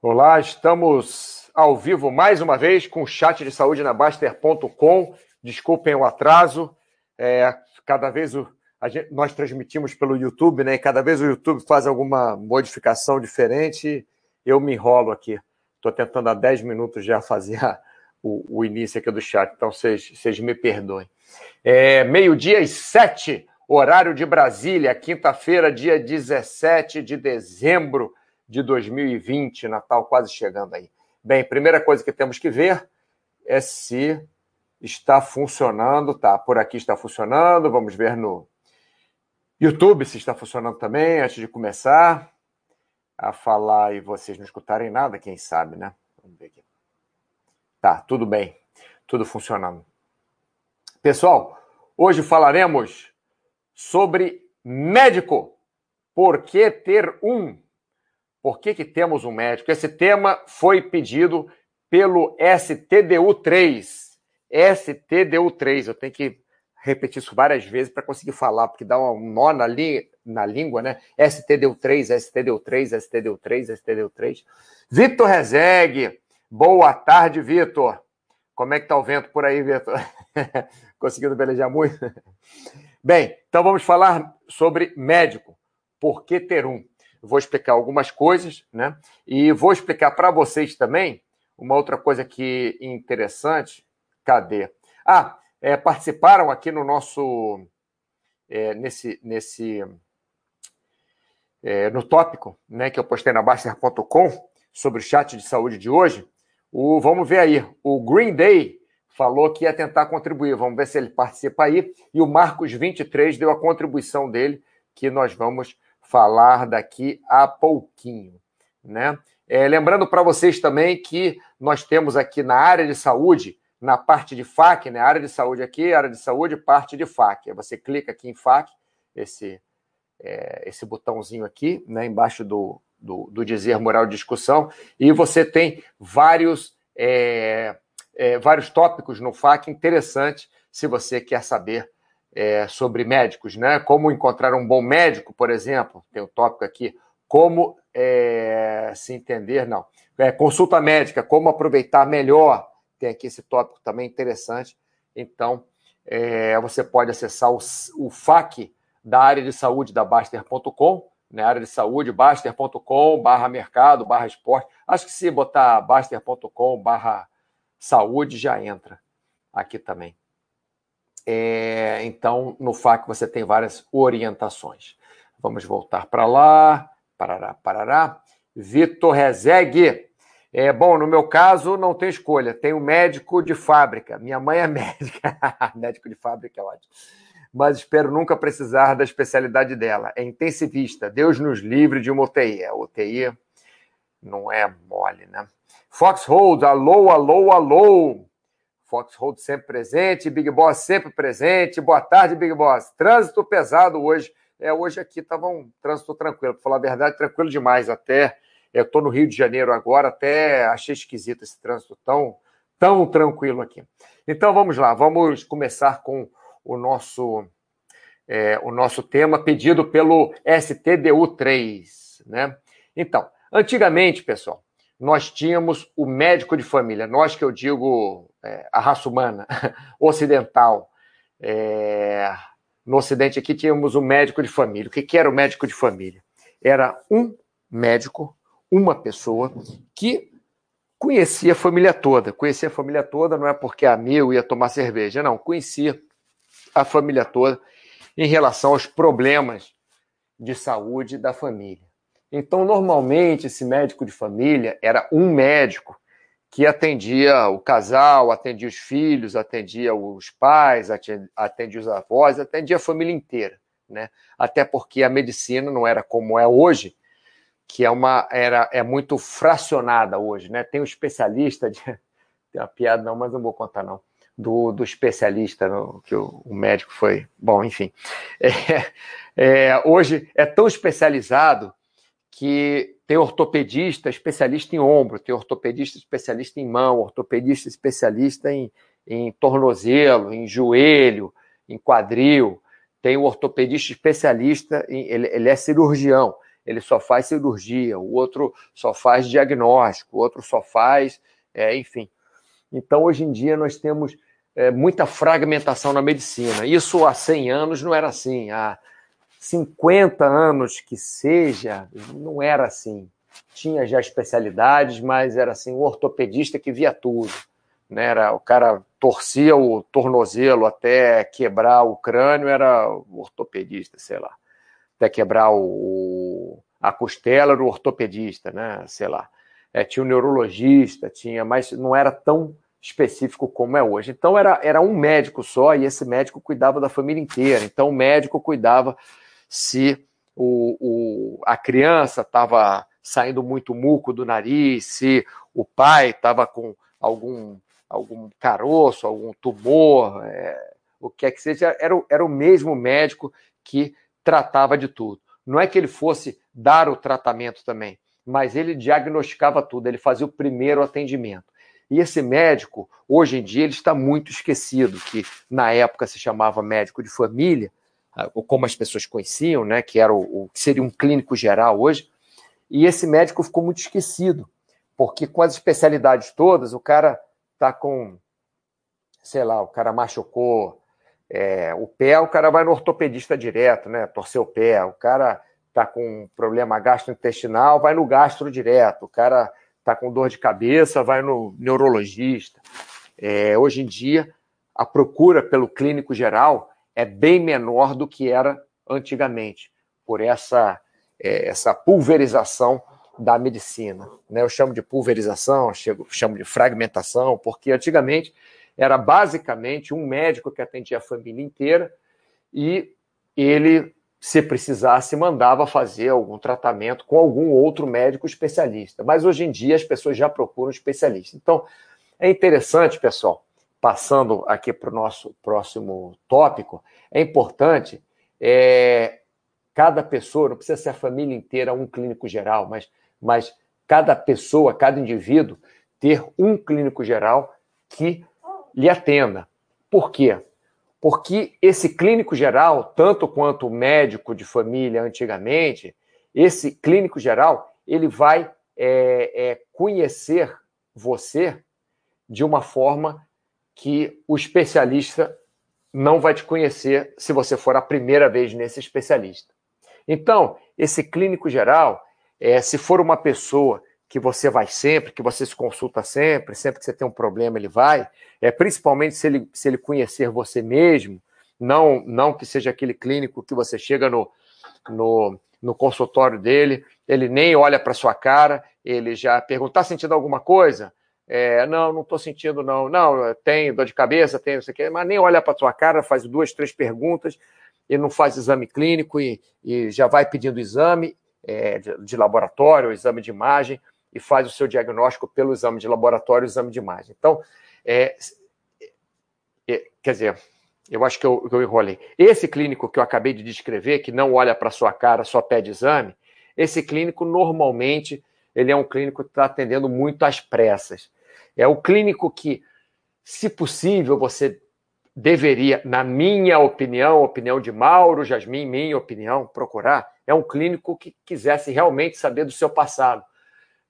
Olá, estamos ao vivo mais uma vez com o chat de saúde na Baster.com. Desculpem o atraso. É, cada vez o, gente, nós transmitimos pelo YouTube, né? E cada vez o YouTube faz alguma modificação diferente. Eu me enrolo aqui. Estou tentando há 10 minutos já fazer a, o, o, início aqui do chat, então vocês me perdoem. É, Meio-dia e sete, horário de Brasília, quinta-feira, dia 17 de dezembro de 2020, Natal quase chegando aí. Bem, primeira coisa que temos que ver é se está funcionando, tá? Por aqui está funcionando, vamos ver no YouTube se está funcionando também, antes de começar a falar e vocês não escutarem nada, quem sabe, né? Vamos ver aqui. Tá, tudo bem, tudo funcionando. Pessoal, hoje falaremos sobre médico. Por que ter um? Por que, que temos um médico? Esse tema foi pedido pelo STDU3. STDU3, eu tenho que repetir isso várias vezes para conseguir falar, porque dá um nó na, li, na língua, né? STDU3, STDU3, STDU3, STDU3. Vitor Rezegue, boa tarde, Vitor. Como é que tá o vento por aí, Vitor? Conseguindo velejar muito? Bem, então vamos falar sobre médico. Por que ter um? Vou explicar algumas coisas, né? E vou explicar para vocês também uma outra coisa que interessante. Cadê? Ah, é, participaram aqui no nosso é, nesse nesse é, no tópico, né, que eu postei na Baster.com sobre o chat de saúde de hoje. O, vamos ver aí, o Green Day falou que ia tentar contribuir. Vamos ver se ele participa aí. E o Marcos 23 deu a contribuição dele, que nós vamos falar daqui a pouquinho, né? É, lembrando para vocês também que nós temos aqui na área de saúde, na parte de FAC, né? Área de saúde aqui, área de saúde, parte de FAC. Você clica aqui em FAC, esse, é, esse botãozinho aqui, né? Embaixo do, do, do, dizer moral de discussão, e você tem vários, é, é vários tópicos no FAC interessantes se você quer saber é, sobre médicos, né? Como encontrar um bom médico, por exemplo, tem o um tópico aqui, como é, se entender, não. É, consulta médica, como aproveitar melhor, tem aqui esse tópico também interessante. Então, é, você pode acessar o, o FAQ da área de saúde da Baster.com, né, área de saúde, baster.com, barra mercado, barra esporte. Acho que se botar baster.com, barra saúde, já entra aqui também. É, então, no FAQ você tem várias orientações. Vamos voltar para lá. Parará, parará. Vitor Rezegue. É, bom, no meu caso, não tem escolha. Tenho médico de fábrica. Minha mãe é médica. médico de fábrica é ótimo. Mas espero nunca precisar da especialidade dela. É intensivista. Deus nos livre de uma UTI. A UTI não é mole, né? Foxhold, alô, alô, alô. Foxhold sempre presente, Big Boss sempre presente. Boa tarde, Big Boss. Trânsito pesado hoje. É, hoje aqui estava um trânsito tranquilo, para falar a verdade, tranquilo demais até. Eu estou no Rio de Janeiro agora, até achei esquisito esse trânsito tão, tão tranquilo aqui. Então vamos lá, vamos começar com o nosso, é, o nosso tema pedido pelo STDU3. Né? Então, antigamente, pessoal, nós tínhamos o médico de família, nós que eu digo é, a raça humana ocidental. É, no Ocidente aqui tínhamos o médico de família. O que, que era o médico de família? Era um médico, uma pessoa que conhecia a família toda. Conhecia a família toda não é porque é amigo ia tomar cerveja, não. Conhecia a família toda em relação aos problemas de saúde da família. Então, normalmente, esse médico de família era um médico que atendia o casal, atendia os filhos, atendia os pais, atendia os avós, atendia a família inteira, né? Até porque a medicina não era como é hoje, que é uma era é muito fracionada hoje, né? Tem um especialista de tem uma piada não, mas não vou contar não do, do especialista no, que o, o, médico foi bom, enfim. É, é, hoje é tão especializado que tem ortopedista especialista em ombro, tem ortopedista especialista em mão, ortopedista especialista em, em tornozelo, em joelho, em quadril, tem o ortopedista especialista, em, ele, ele é cirurgião, ele só faz cirurgia, o outro só faz diagnóstico, o outro só faz, é, enfim. Então, hoje em dia, nós temos é, muita fragmentação na medicina. Isso há 100 anos não era assim. Há 50 anos que seja, não era assim. Tinha já especialidades, mas era assim, o ortopedista que via tudo. Né? Era, o cara torcia o tornozelo até quebrar o crânio, era ortopedista, sei lá. Até quebrar o, a costela era o ortopedista, né? sei lá. É, tinha o neurologista, tinha, mas não era tão específico como é hoje. Então era, era um médico só e esse médico cuidava da família inteira. Então o médico cuidava se o, o a criança estava saindo muito muco do nariz, se o pai estava com algum, algum caroço, algum tumor, é, o que é que seja, era, era o mesmo médico que tratava de tudo. Não é que ele fosse dar o tratamento também, mas ele diagnosticava tudo, ele fazia o primeiro atendimento. E esse médico, hoje em dia, ele está muito esquecido, que na época se chamava médico de família, como as pessoas conheciam, né, que era o, o que seria um clínico geral hoje. E esse médico ficou muito esquecido, porque com as especialidades todas, o cara tá com, sei lá, o cara machucou é, o pé, o cara vai no ortopedista direto, né, torcer o pé. O cara tá com um problema gastrointestinal, vai no gastro direto. O cara está com dor de cabeça, vai no neurologista. É, hoje em dia, a procura pelo clínico geral é bem menor do que era antigamente, por essa, é, essa pulverização da medicina. Né? Eu chamo de pulverização, chamo de fragmentação, porque antigamente era basicamente um médico que atendia a família inteira e ele se precisasse, mandava fazer algum tratamento com algum outro médico especialista. Mas hoje em dia as pessoas já procuram especialista. Então, é interessante, pessoal, passando aqui para o nosso próximo tópico, é importante é, cada pessoa, não precisa ser a família inteira, um clínico geral, mas, mas cada pessoa, cada indivíduo, ter um clínico geral que lhe atenda. Por quê? porque esse clínico geral, tanto quanto o médico de família antigamente, esse clínico geral, ele vai é, é, conhecer você de uma forma que o especialista não vai te conhecer se você for a primeira vez nesse especialista. Então, esse clínico geral, é, se for uma pessoa que você vai sempre, que você se consulta sempre, sempre que você tem um problema ele vai, é principalmente se ele, se ele conhecer você mesmo, não não que seja aquele clínico que você chega no, no, no consultório dele, ele nem olha para sua cara, ele já pergunta, está sentindo alguma coisa? É, não, não estou sentindo, não. Não, tem dor de cabeça, tem não sei o quê, mas nem olha para sua cara, faz duas, três perguntas, ele não faz exame clínico e, e já vai pedindo exame é, de, de laboratório, exame de imagem, e faz o seu diagnóstico pelo exame de laboratório e exame de imagem. Então, é, é, quer dizer, eu acho que eu, eu enrolei. Esse clínico que eu acabei de descrever, que não olha para sua cara, só pede exame, esse clínico normalmente ele é um clínico que está atendendo muito às pressas. É o clínico que, se possível, você deveria, na minha opinião, opinião de Mauro, Jasmin, minha opinião, procurar, é um clínico que quisesse realmente saber do seu passado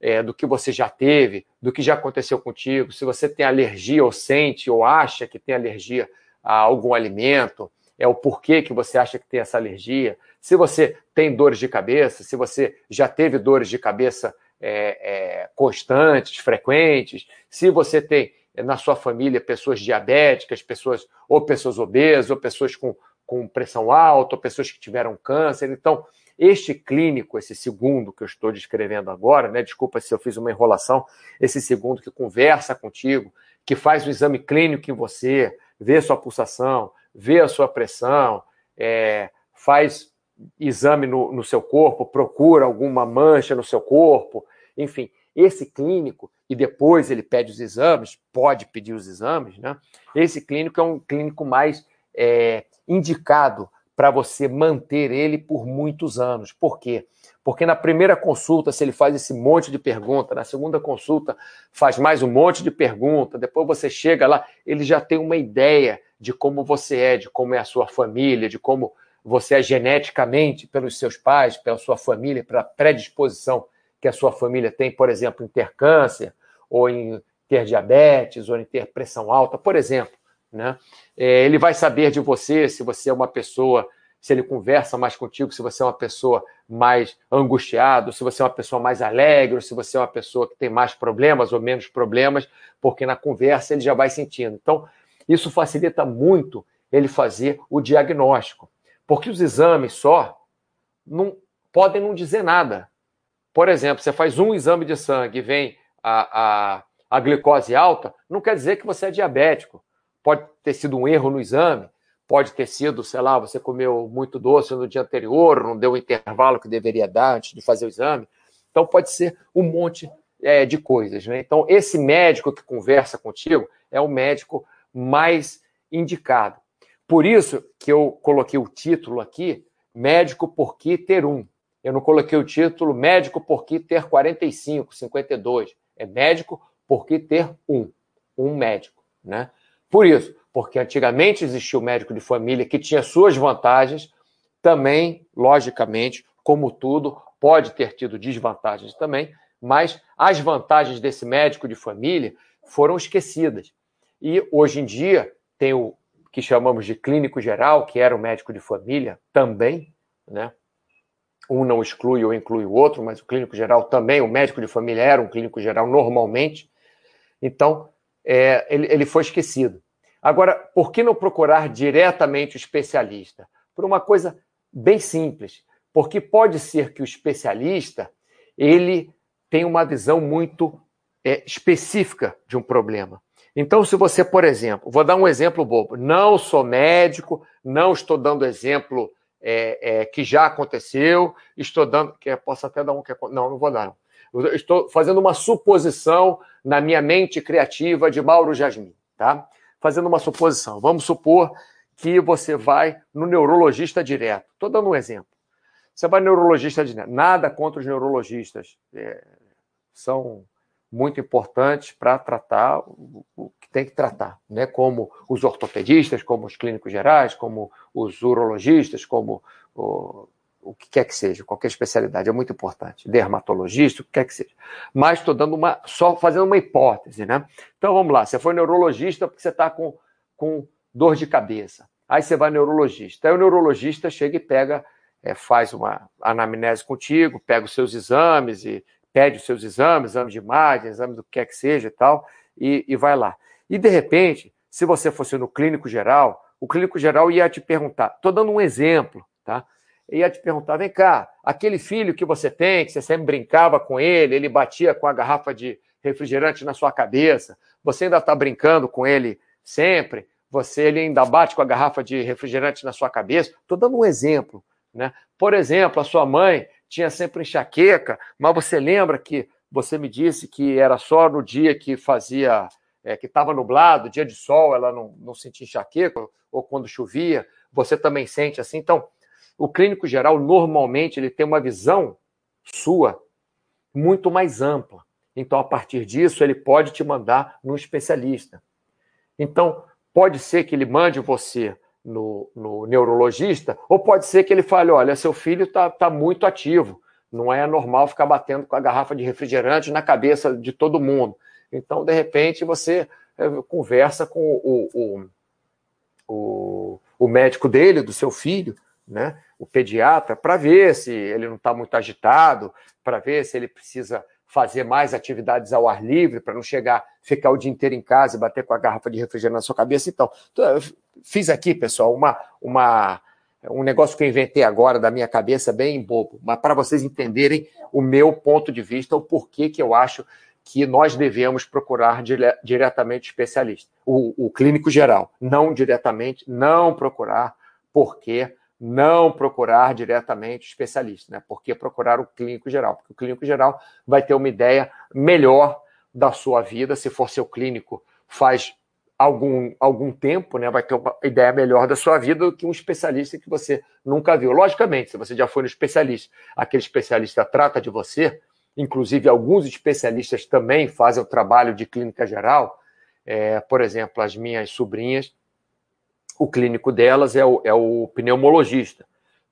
é, do que você já teve, do que já aconteceu contigo, se você tem alergia ou sente ou acha que tem alergia a algum alimento, é o porquê que você acha que tem essa alergia, se você tem dores de cabeça, se você já teve dores de cabeça é, é, constantes, frequentes, se você tem na sua família pessoas diabéticas, pessoas ou pessoas obesas, ou pessoas com, com pressão alta, ou pessoas que tiveram câncer. Então, este clínico, esse segundo que eu estou descrevendo agora, né? Desculpa se eu fiz uma enrolação, esse segundo que conversa contigo, que faz o exame clínico em você, vê sua pulsação, vê a sua pressão, é, faz exame no, no seu corpo, procura alguma mancha no seu corpo, enfim, esse clínico, e depois ele pede os exames, pode pedir os exames, né? Esse clínico é um clínico mais é, indicado para você manter ele por muitos anos. Por quê? Porque na primeira consulta, se ele faz esse monte de pergunta, na segunda consulta faz mais um monte de pergunta, depois você chega lá, ele já tem uma ideia de como você é, de como é a sua família, de como você é geneticamente, pelos seus pais, pela sua família, pela predisposição que a sua família tem, por exemplo, em ter câncer, ou em ter diabetes, ou em ter pressão alta, por exemplo. Né? É, ele vai saber de você se você é uma pessoa, se ele conversa mais contigo, se você é uma pessoa mais angustiada, se você é uma pessoa mais alegre, ou se você é uma pessoa que tem mais problemas ou menos problemas, porque na conversa ele já vai sentindo. Então, isso facilita muito ele fazer o diagnóstico, porque os exames só não podem não dizer nada. Por exemplo, você faz um exame de sangue e vem a, a, a glicose alta, não quer dizer que você é diabético. Pode ter sido um erro no exame, pode ter sido, sei lá, você comeu muito doce no dia anterior, não deu o intervalo que deveria dar antes de fazer o exame. Então, pode ser um monte é, de coisas. Né? Então, esse médico que conversa contigo é o médico mais indicado. Por isso que eu coloquei o título aqui, Médico por que ter um. Eu não coloquei o título médico por que ter 45, 52. É médico por que ter um. Um médico, né? Por isso, porque antigamente existia o médico de família que tinha suas vantagens, também, logicamente, como tudo, pode ter tido desvantagens também, mas as vantagens desse médico de família foram esquecidas. E hoje em dia tem o que chamamos de clínico geral, que era o médico de família também, né? um não exclui ou inclui o outro, mas o clínico geral também, o médico de família era um clínico geral normalmente. Então, é, ele, ele foi esquecido. Agora, por que não procurar diretamente o especialista? Por uma coisa bem simples. Porque pode ser que o especialista ele tenha uma visão muito é, específica de um problema. Então, se você, por exemplo, vou dar um exemplo bobo, não sou médico, não estou dando exemplo é, é, que já aconteceu, estou dando, que posso até dar um que não, não vou dar. Estou fazendo uma suposição na minha mente criativa de Mauro Jasmin, tá? Fazendo uma suposição. Vamos supor que você vai no neurologista direto. Estou dando um exemplo. Você vai no neurologista direto. Nada contra os neurologistas. É, são muito importantes para tratar o, que tem que tratar, né? como os ortopedistas, como os clínicos gerais, como os urologistas, como o, o que quer que seja, qualquer especialidade, é muito importante, dermatologista, o que quer que seja. Mas estou dando uma, só fazendo uma hipótese, né? Então vamos lá, você foi neurologista porque você está com, com dor de cabeça. Aí você vai neurologista. Aí o neurologista chega e pega, é, faz uma anamnese contigo, pega os seus exames e pede os seus exames, exame de imagem, exame do que quer que seja e tal, e, e vai lá. E de repente, se você fosse no clínico geral, o clínico geral ia te perguntar, estou dando um exemplo, tá? Ia te perguntar, vem cá, aquele filho que você tem, que você sempre brincava com ele, ele batia com a garrafa de refrigerante na sua cabeça, você ainda está brincando com ele sempre, você ele ainda bate com a garrafa de refrigerante na sua cabeça. Estou dando um exemplo, né? Por exemplo, a sua mãe tinha sempre enxaqueca, mas você lembra que você me disse que era só no dia que fazia, é, que estava nublado, dia de sol, ela não, não sentia enxaqueca, ou quando chovia, você também sente assim. Então, o clínico geral, normalmente, ele tem uma visão sua muito mais ampla. Então, a partir disso, ele pode te mandar no especialista. Então, pode ser que ele mande você no, no, neurologista, ou pode ser que ele fale: olha, seu filho está tá muito ativo, não é normal ficar batendo com a garrafa de refrigerante na cabeça de todo mundo. Então, de repente, você é, conversa com o, o, o, o médico dele, do seu filho, né, o pediatra, para ver se ele não está muito agitado, para ver se ele precisa fazer mais atividades ao ar livre, para não chegar, ficar o dia inteiro em casa e bater com a garrafa de refrigerante na sua cabeça. Então, fiz aqui, pessoal, uma, uma, um negócio que eu inventei agora da minha cabeça, bem bobo, mas para vocês entenderem o meu ponto de vista, o porquê que eu acho que nós devemos procurar dire, diretamente especialista, o, o clínico geral, não diretamente, não procurar, porque não procurar diretamente especialista, né? Porque procurar o clínico geral, porque o clínico geral vai ter uma ideia melhor da sua vida, se for seu clínico faz algum, algum tempo, né? Vai ter uma ideia melhor da sua vida do que um especialista que você nunca viu. Logicamente, se você já foi no especialista, aquele especialista trata de você, inclusive alguns especialistas também fazem o trabalho de clínica geral. É, por exemplo, as minhas sobrinhas o clínico delas é o, é o pneumologista,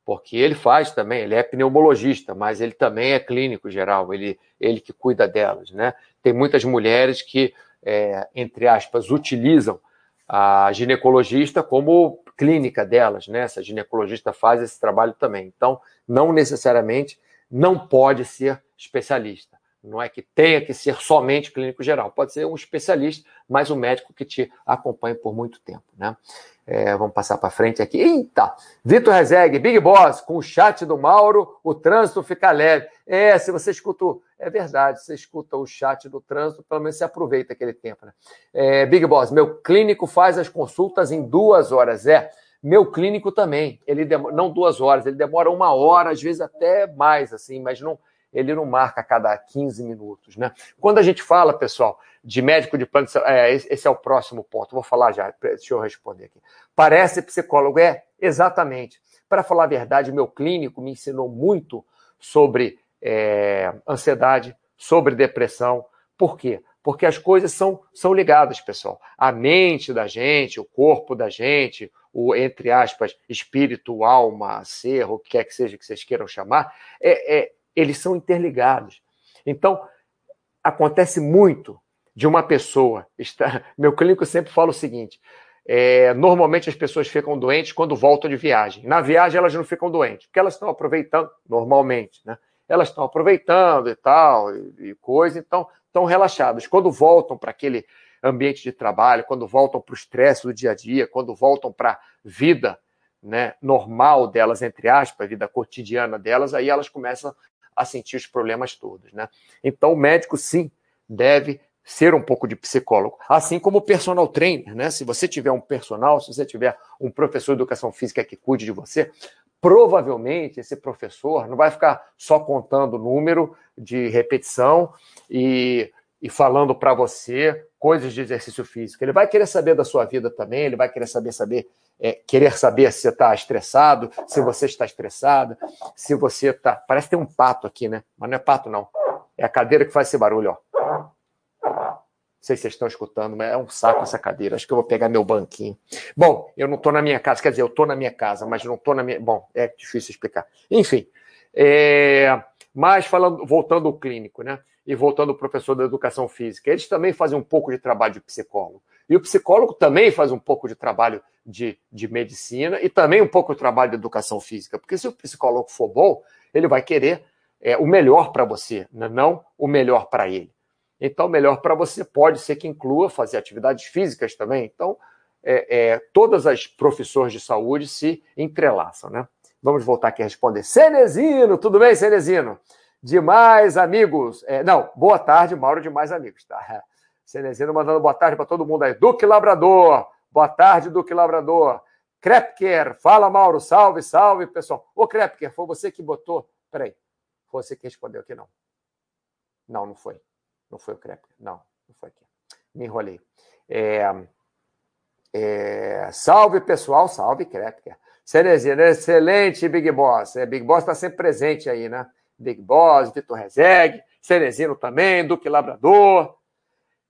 porque ele faz também, ele é pneumologista, mas ele também é clínico geral, ele, ele que cuida delas, né? Tem muitas mulheres que, é, entre aspas, utilizam a ginecologista como clínica delas, né? Essa ginecologista faz esse trabalho também. Então, não necessariamente não pode ser especialista. Não é que tenha que ser somente clínico geral, pode ser um especialista, mas um médico que te acompanhe por muito tempo, né? É, vamos passar para frente aqui. Eita! Vitor Rezegue, Big Boss, com o chat do Mauro, o trânsito fica leve. É, se você escuta. É verdade, você escuta o chat do trânsito, pelo menos você aproveita aquele tempo, né? É, Big Boss, meu clínico faz as consultas em duas horas. É, meu clínico também. Ele demora, não duas horas, ele demora uma hora, às vezes até mais, assim, mas não ele não marca a cada 15 minutos. Né? Quando a gente fala, pessoal, de médico de plano de saúde, é, esse é o próximo ponto, vou falar já, deixa eu responder aqui. Parece psicólogo? É, exatamente. Para falar a verdade, meu clínico me ensinou muito sobre é, ansiedade, sobre depressão. Por quê? Porque as coisas são, são ligadas, pessoal. A mente da gente, o corpo da gente, o, entre aspas, espírito, alma, ser, o que quer que seja que vocês queiram chamar, é, é, eles são interligados. Então, acontece muito de uma pessoa. Está... Meu clínico sempre fala o seguinte: é, normalmente as pessoas ficam doentes quando voltam de viagem. Na viagem elas não ficam doentes, porque elas estão aproveitando, normalmente, né? Elas estão aproveitando e tal, e, e coisa, então estão relaxadas. Quando voltam para aquele ambiente de trabalho, quando voltam para o estresse do dia a dia, quando voltam para a vida né, normal delas, entre aspas, a vida cotidiana delas, aí elas começam a sentir os problemas todos, né? Então o médico sim deve ser um pouco de psicólogo, assim como o personal trainer, né? Se você tiver um personal, se você tiver um professor de educação física que cuide de você, provavelmente esse professor não vai ficar só contando número de repetição e, e falando para você coisas de exercício físico. Ele vai querer saber da sua vida também, ele vai querer saber saber é, querer saber se você está estressado, se você está estressada, se você está. Parece ter um pato aqui, né? Mas não é pato, não. É a cadeira que faz esse barulho, ó. Não sei se vocês estão escutando, mas é um saco essa cadeira. Acho que eu vou pegar meu banquinho. Bom, eu não estou na minha casa, quer dizer, eu estou na minha casa, mas não estou na minha. Bom, é difícil explicar. Enfim. É... Mas falando, voltando ao clínico, né? E voltando ao professor da educação física, eles também fazem um pouco de trabalho de psicólogo. E o psicólogo também faz um pouco de trabalho de, de medicina e também um pouco de trabalho de educação física. Porque se o psicólogo for bom, ele vai querer é, o melhor para você, né? não o melhor para ele. Então, o melhor para você pode ser que inclua fazer atividades físicas também. Então, é, é, todas as profissões de saúde se entrelaçam, né? Vamos voltar aqui a responder. Cenezino, tudo bem, Cenezino? Demais amigos. É, não, boa tarde, Mauro, demais amigos, tá? Cenezino mandando boa tarde para todo mundo aí. Duque Labrador, boa tarde, Duque Labrador. Krepker, fala Mauro, salve, salve, pessoal. Ô Krepker, foi você que botou? Peraí, foi você que respondeu aqui, não. Não, não foi. Não foi o Krepker, não, não foi aqui. Me enrolei. É, é, salve, pessoal, salve, Krepker. Cenezino, excelente, Big Boss. É, Big Boss está sempre presente aí, né? Big Boss, Vitor Rezegue, Cenezino também, Duque Labrador.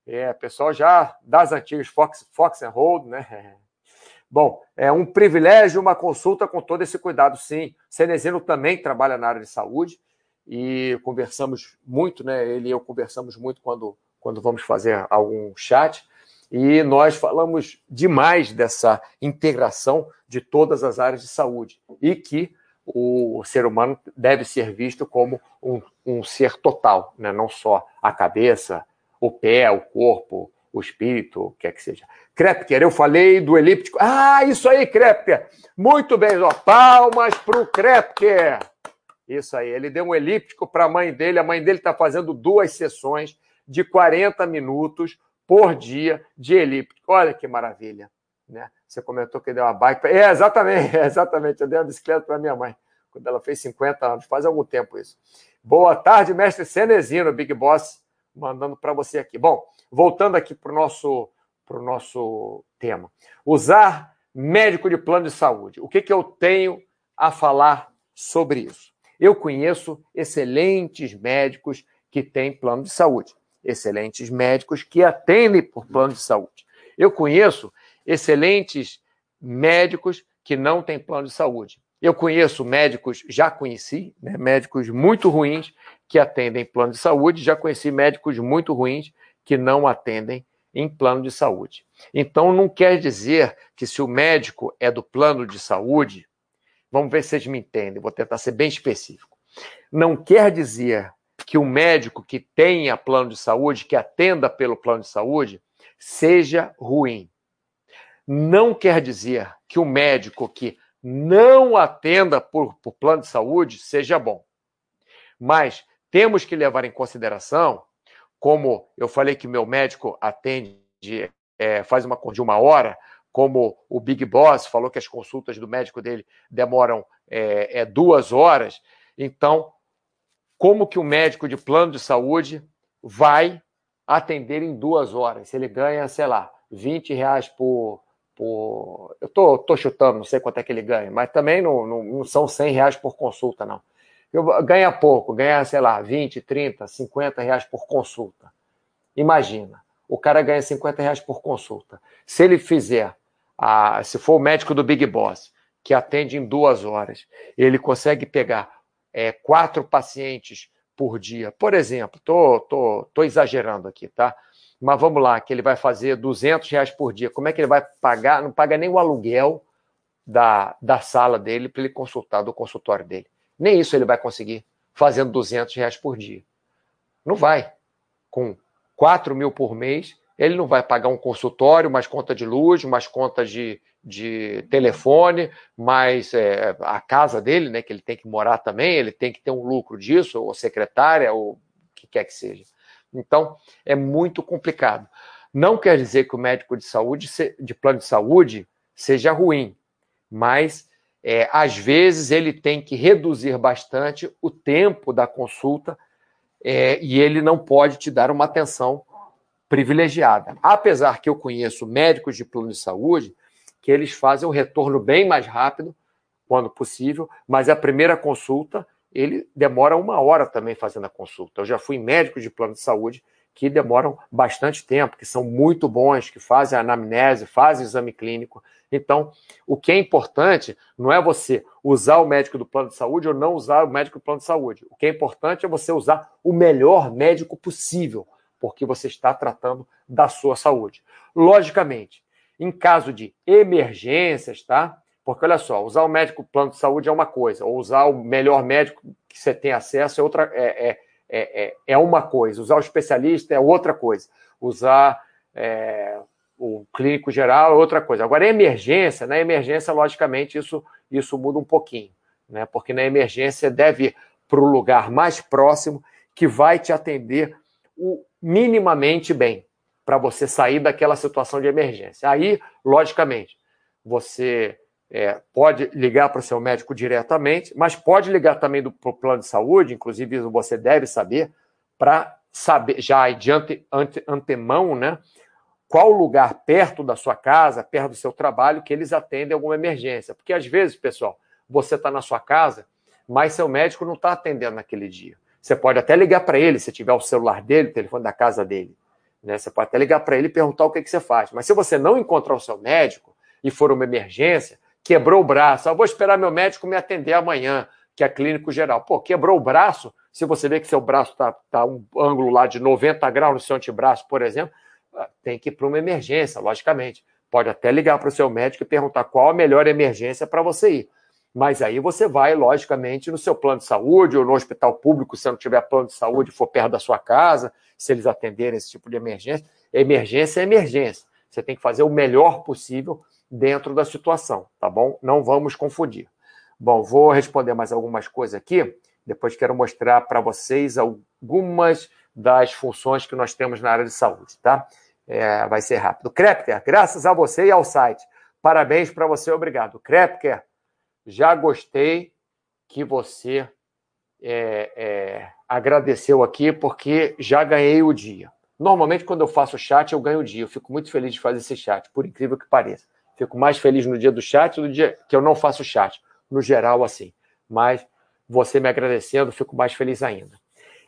É, pessoal já das antigas Fox, Fox and Hold, né? Bom, é um privilégio uma consulta com todo esse cuidado, sim. Cenezino também trabalha na área de saúde e conversamos muito, né? Ele e eu conversamos muito quando, quando vamos fazer algum chat e nós falamos demais dessa integração de todas as áreas de saúde e que o ser humano deve ser visto como um, um ser total, né? não só a cabeça, o pé, o corpo, o espírito, o que é que seja. Krepker, eu falei do elíptico. Ah, isso aí, Krepker. Muito bem, ó. palmas para o Krepker. Isso aí, ele deu um elíptico para a mãe dele. A mãe dele está fazendo duas sessões de 40 minutos por dia de elíptico. Olha que maravilha. Né? Você comentou que deu uma bike. É, exatamente, exatamente. Eu dei uma bicicleta para minha mãe, quando ela fez 50 anos, faz algum tempo isso. Boa tarde, mestre Cenezino, Big Boss mandando para você aqui. Bom, voltando aqui para o nosso, pro nosso tema. Usar médico de plano de saúde. O que, que eu tenho a falar sobre isso? Eu conheço excelentes médicos que têm plano de saúde, excelentes médicos que atendem por plano de saúde. Eu conheço excelentes médicos que não têm plano de saúde. Eu conheço médicos, já conheci, né, médicos muito ruins que atendem plano de saúde, já conheci médicos muito ruins que não atendem em plano de saúde. Então, não quer dizer que se o médico é do plano de saúde, vamos ver se vocês me entendem, vou tentar ser bem específico. Não quer dizer que o médico que tenha plano de saúde, que atenda pelo plano de saúde, seja ruim. Não quer dizer que o médico que não atenda por, por plano de saúde seja bom. Mas temos que levar em consideração, como eu falei que meu médico atende, é, faz uma de uma hora, como o Big Boss falou que as consultas do médico dele demoram é, é, duas horas. Então, como que o médico de plano de saúde vai atender em duas horas? Se ele ganha, sei lá, 20 reais por. por... Eu tô, tô chutando, não sei quanto é que ele ganha, mas também não, não, não são 100 reais por consulta, não. Eu, ganha pouco, ganha, sei lá, 20, 30, 50 reais por consulta. Imagina, o cara ganha 50 reais por consulta. Se ele fizer, a, se for o médico do Big Boss, que atende em duas horas, ele consegue pegar é, quatro pacientes por dia. Por exemplo, tô, tô, tô exagerando aqui, tá? Mas vamos lá, que ele vai fazer 200 reais por dia. Como é que ele vai pagar? Não paga nem o aluguel da, da sala dele para ele consultar, do consultório dele. Nem isso ele vai conseguir fazendo 200 reais por dia. Não vai. Com 4 mil por mês, ele não vai pagar um consultório, mais conta de luz, mais conta de, de telefone, mais é, a casa dele, né, que ele tem que morar também, ele tem que ter um lucro disso, ou secretária, ou o que quer que seja. Então, é muito complicado. Não quer dizer que o médico de saúde, de plano de saúde, seja ruim, mas é, às vezes ele tem que reduzir bastante o tempo da consulta é, e ele não pode te dar uma atenção privilegiada. Apesar que eu conheço médicos de plano de saúde que eles fazem o retorno bem mais rápido, quando possível, mas a primeira consulta, ele demora uma hora também fazendo a consulta. Eu já fui médico de plano de saúde que demoram bastante tempo, que são muito bons, que fazem a anamnese, fazem exame clínico. Então, o que é importante não é você usar o médico do plano de saúde ou não usar o médico do plano de saúde. O que é importante é você usar o melhor médico possível, porque você está tratando da sua saúde. Logicamente, em caso de emergências, tá? Porque olha só, usar o médico plano de saúde é uma coisa, ou usar o melhor médico que você tem acesso é outra é, é, é, é uma coisa, usar o especialista é outra coisa, usar é, o clínico geral é outra coisa. Agora, emergência, na emergência, logicamente, isso, isso muda um pouquinho, né? Porque na emergência deve ir para o lugar mais próximo que vai te atender o minimamente bem para você sair daquela situação de emergência. Aí, logicamente, você é, pode ligar para o seu médico diretamente, mas pode ligar também do pro plano de saúde, inclusive você deve saber, para saber já de ante, ante, antemão, né? Qual lugar perto da sua casa, perto do seu trabalho, que eles atendem alguma emergência. Porque às vezes, pessoal, você está na sua casa, mas seu médico não está atendendo naquele dia. Você pode até ligar para ele, se tiver o celular dele, o telefone da casa dele. Né? Você pode até ligar para ele e perguntar o que, que você faz. Mas se você não encontrar o seu médico e for uma emergência, quebrou o braço, eu vou esperar meu médico me atender amanhã, que é clínico geral. Pô, quebrou o braço, se você vê que seu braço está tá um ângulo lá de 90 graus no seu antebraço, por exemplo, ah, tem que ir para uma emergência, logicamente. Pode até ligar para o seu médico e perguntar qual a melhor emergência para você ir. Mas aí você vai, logicamente, no seu plano de saúde ou no hospital público, se não tiver plano de saúde, for perto da sua casa, se eles atenderem esse tipo de emergência. Emergência é emergência. Você tem que fazer o melhor possível dentro da situação, tá bom? Não vamos confundir. Bom, vou responder mais algumas coisas aqui. Depois quero mostrar para vocês algumas das funções que nós temos na área de saúde, tá? É, vai ser rápido. Krepker, graças a você e ao site. Parabéns para você, obrigado. Krepker, já gostei que você é, é, agradeceu aqui, porque já ganhei o dia. Normalmente, quando eu faço chat, eu ganho o dia. Eu fico muito feliz de fazer esse chat, por incrível que pareça. Fico mais feliz no dia do chat do dia que eu não faço chat. No geral, assim. Mas você me agradecendo, fico mais feliz ainda.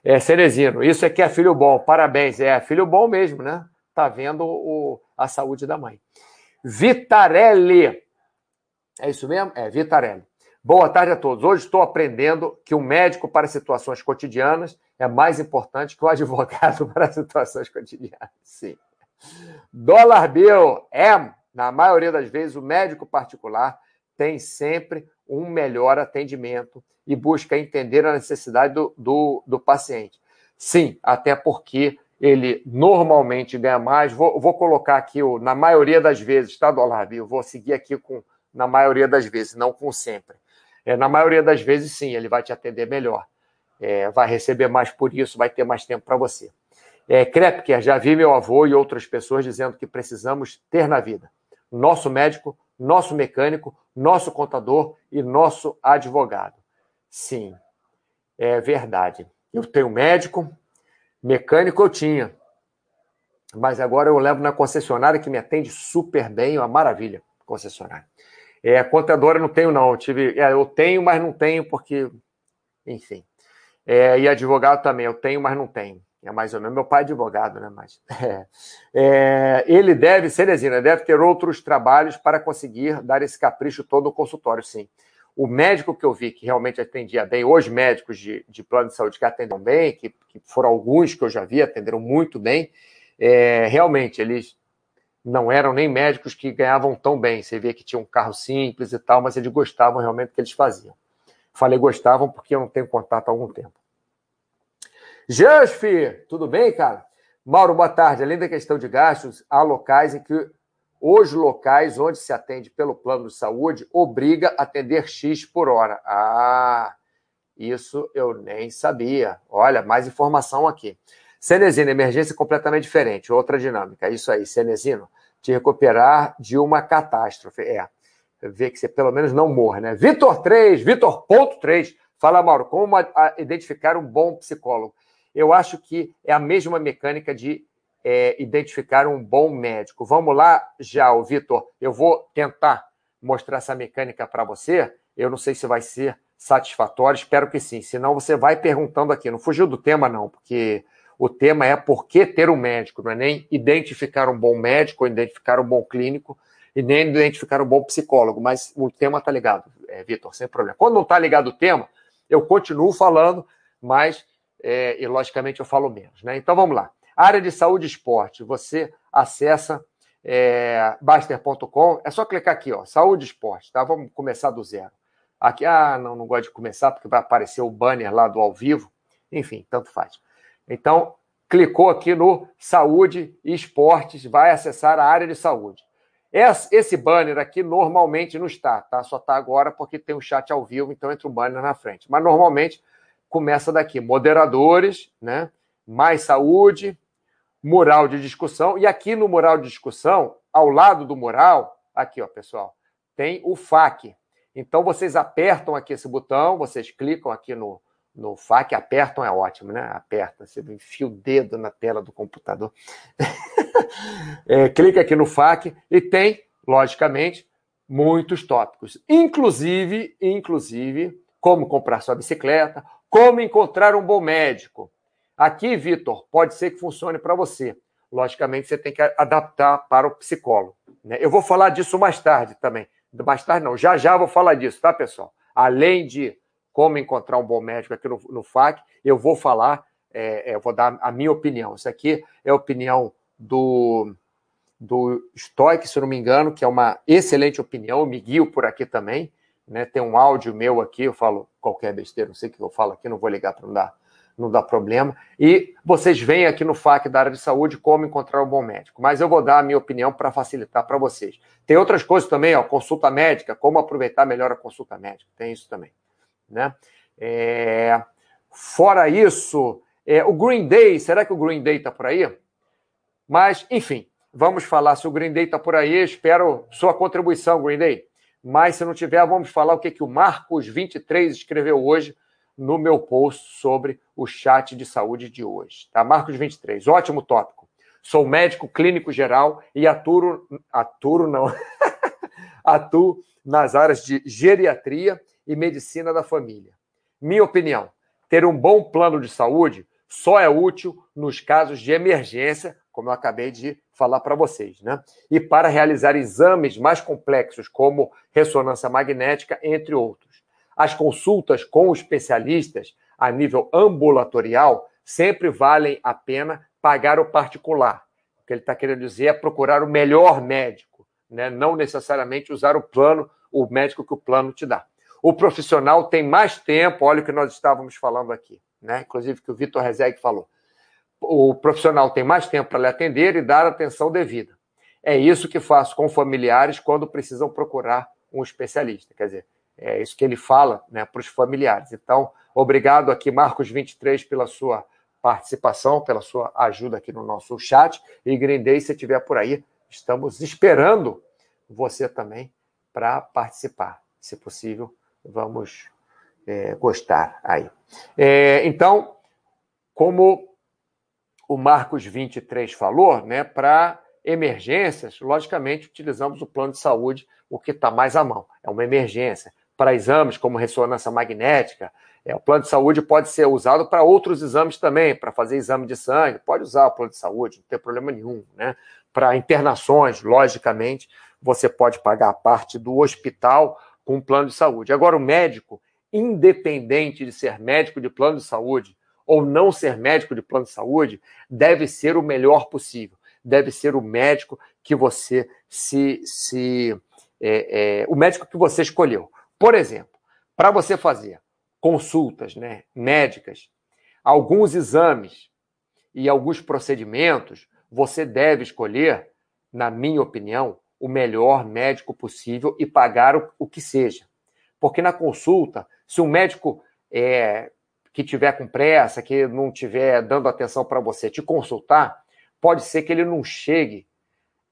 É, Cerezino, isso aqui é filho bom. Parabéns. É filho bom mesmo, né? Tá vendo o, a saúde da mãe. Vitarelli, É isso mesmo? É, Vitarelli. Boa tarde a todos. Hoje estou aprendendo que o médico para situações cotidianas é mais importante que o advogado para situações cotidianas. Sim. Dólar Bill é, na maioria das vezes, o médico particular tem sempre um melhor atendimento e busca entender a necessidade do, do, do paciente. Sim, até porque ele normalmente ganha mais. Vou, vou colocar aqui, o, na maioria das vezes, tá, Dólar Bill? Vou seguir aqui com na maioria das vezes, não com sempre. É, na maioria das vezes, sim, ele vai te atender melhor. É, vai receber mais por isso, vai ter mais tempo para você. É, Krepker, já vi meu avô e outras pessoas dizendo que precisamos ter na vida nosso médico, nosso mecânico, nosso contador e nosso advogado. Sim, é verdade. Eu tenho médico, mecânico eu tinha, mas agora eu levo na concessionária que me atende super bem, uma maravilha, concessionária. É, contadora não tenho, não. Eu, tive, é, eu tenho, mas não tenho, porque, enfim. É, e advogado também, eu tenho, mas não tenho. É mais ou menos. Meu pai é advogado, né? Mas. É, é, ele deve, Cerezina, deve ter outros trabalhos para conseguir dar esse capricho todo no consultório, sim. O médico que eu vi que realmente atendia bem, hoje médicos de, de plano de saúde que atendem bem, que, que foram alguns que eu já vi, atenderam muito bem, é, realmente eles não eram nem médicos que ganhavam tão bem. Você vê que tinha um carro simples e tal, mas eles gostavam realmente do que eles faziam. Falei gostavam porque eu não tenho contato há algum tempo. Jasfi, tudo bem, cara? Mauro, boa tarde. Além da questão de gastos, há locais em que os locais onde se atende pelo plano de saúde obriga a atender X por hora. Ah, isso eu nem sabia. Olha, mais informação aqui. Cenezino, emergência completamente diferente, outra dinâmica. Isso aí, Cenezino, te recuperar de uma catástrofe. É, ver que você pelo menos não morre, né? Vitor 3, Vitor ponto 3. Fala, Mauro, como identificar um bom psicólogo? Eu acho que é a mesma mecânica de é, identificar um bom médico. Vamos lá, já, Vitor. Eu vou tentar mostrar essa mecânica para você. Eu não sei se vai ser satisfatório, espero que sim. Senão você vai perguntando aqui. Não fugiu do tema, não, porque o tema é por que ter um médico, não é nem identificar um bom médico, ou identificar um bom clínico, e nem identificar um bom psicólogo, mas o tema está ligado, é, Vitor, sem problema. Quando não está ligado o tema, eu continuo falando, mas, é, e logicamente, eu falo menos. Né? Então vamos lá. Área de saúde e esporte, você acessa é, Baster.com, é só clicar aqui, ó, saúde e esporte, tá? Vamos começar do zero. Aqui, ah, não, não gosto de começar porque vai aparecer o banner lá do ao vivo. Enfim, tanto faz. Então, clicou aqui no Saúde e Esportes, vai acessar a área de saúde. Esse banner aqui normalmente não está, tá? Só está agora porque tem um chat ao vivo, então entra o banner na frente. Mas normalmente começa daqui: moderadores, né? Mais saúde, mural de discussão. E aqui no mural de discussão, ao lado do mural, aqui, ó, pessoal, tem o FAQ. Então vocês apertam aqui esse botão, vocês clicam aqui no, no FAQ, apertam é ótimo, né? Aperta, você enfia o dedo na tela do computador. é, clica aqui no FAQ e tem, logicamente, muitos tópicos. Inclusive, inclusive, como comprar sua bicicleta, como encontrar um bom médico. Aqui, Vitor, pode ser que funcione para você. Logicamente, você tem que adaptar para o psicólogo. Né? Eu vou falar disso mais tarde também. Mais tarde não, já já vou falar disso, tá, pessoal? Além de como encontrar um bom médico aqui no, no FAC, eu vou falar, é, é, eu vou dar a minha opinião. Isso aqui é a opinião do, do Stoic, se não me engano, que é uma excelente opinião, eu me guio por aqui também. Né? Tem um áudio meu aqui, eu falo qualquer besteira, não sei o que eu falo aqui, não vou ligar para não dar, não dar problema. E vocês vêm aqui no FAC da área de saúde como encontrar um bom médico. Mas eu vou dar a minha opinião para facilitar para vocês. Tem outras coisas também, ó, consulta médica, como aproveitar melhor a consulta médica. Tem isso também. Né? É... Fora isso, é... o Green Day, será que o Green Day está por aí? Mas, enfim, vamos falar se o Green Day está por aí. Espero sua contribuição, Green Day. Mas se não tiver, vamos falar o que, que o Marcos23 escreveu hoje no meu post sobre o chat de saúde de hoje. Tá? Marcos23, ótimo tópico. Sou médico clínico geral e aturo, aturo não, atuo nas áreas de geriatria e medicina da família. Minha opinião: ter um bom plano de saúde só é útil nos casos de emergência, como eu acabei de falar para vocês, né? E para realizar exames mais complexos, como ressonância magnética, entre outros. As consultas com especialistas a nível ambulatorial sempre valem a pena pagar o particular. O que ele está querendo dizer é procurar o melhor médico, né? não necessariamente usar o plano, o médico que o plano te dá. O profissional tem mais tempo, olha o que nós estávamos falando aqui, né? inclusive que o Vitor Rezeg falou. O profissional tem mais tempo para lhe atender e dar atenção devida. É isso que faço com familiares quando precisam procurar um especialista. Quer dizer, é isso que ele fala né, para os familiares. Então, obrigado aqui, Marcos 23, pela sua participação, pela sua ajuda aqui no nosso chat. E Grindei, se estiver por aí, estamos esperando você também para participar. Se possível, vamos é, gostar aí. É, então, como o Marcos 23 falou, né, para emergências, logicamente, utilizamos o plano de saúde, o que está mais à mão. É uma emergência. Para exames como ressonância magnética, é, o plano de saúde pode ser usado para outros exames também, para fazer exame de sangue, pode usar o plano de saúde, não tem problema nenhum. Né? Para internações, logicamente, você pode pagar a parte do hospital com um plano de saúde. Agora, o médico, independente de ser médico de plano de saúde ou não ser médico de plano de saúde, deve ser o melhor possível. Deve ser o médico que você se. se é, é, o médico que você escolheu. Por exemplo, para você fazer consultas né, médicas, alguns exames e alguns procedimentos, você deve escolher, na minha opinião, o melhor médico possível e pagar o, o que seja. Porque na consulta, se um médico é, que tiver com pressa, que não tiver dando atenção para você te consultar, pode ser que ele não chegue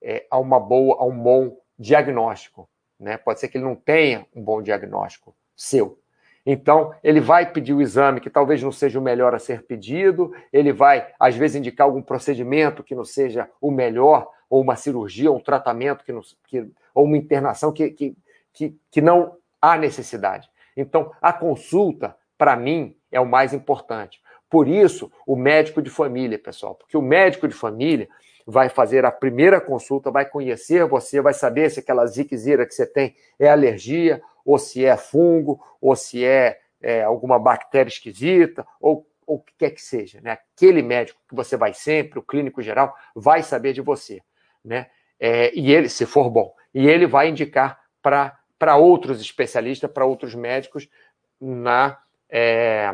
é, a uma boa, a um bom diagnóstico, né? Pode ser que ele não tenha um bom diagnóstico seu. Então, ele vai pedir o exame que talvez não seja o melhor a ser pedido, ele vai, às vezes, indicar algum procedimento que não seja o melhor, ou uma cirurgia, um tratamento, que não, que, ou uma internação que, que, que, que não há necessidade. Então, a consulta, para mim, é o mais importante. Por isso, o médico de família, pessoal, porque o médico de família vai fazer a primeira consulta, vai conhecer você, vai saber se aquela ziquezira que você tem é alergia ou se é fungo, ou se é, é alguma bactéria esquisita, ou, o que quer que seja. Né? Aquele médico que você vai sempre, o clínico geral, vai saber de você. Né? É, e ele, se for bom, e ele vai indicar para outros especialistas, para outros médicos na, é,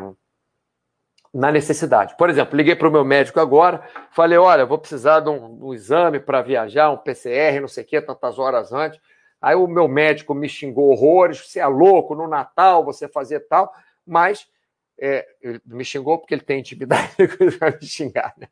na necessidade. Por exemplo, liguei para o meu médico agora, falei: olha, vou precisar de um, um exame para viajar, um PCR, não sei o quê, tantas horas antes. Aí o meu médico me xingou horrores, você é louco, no Natal você fazer tal, mas é, me xingou porque ele tem intimidade para me xingar. Né?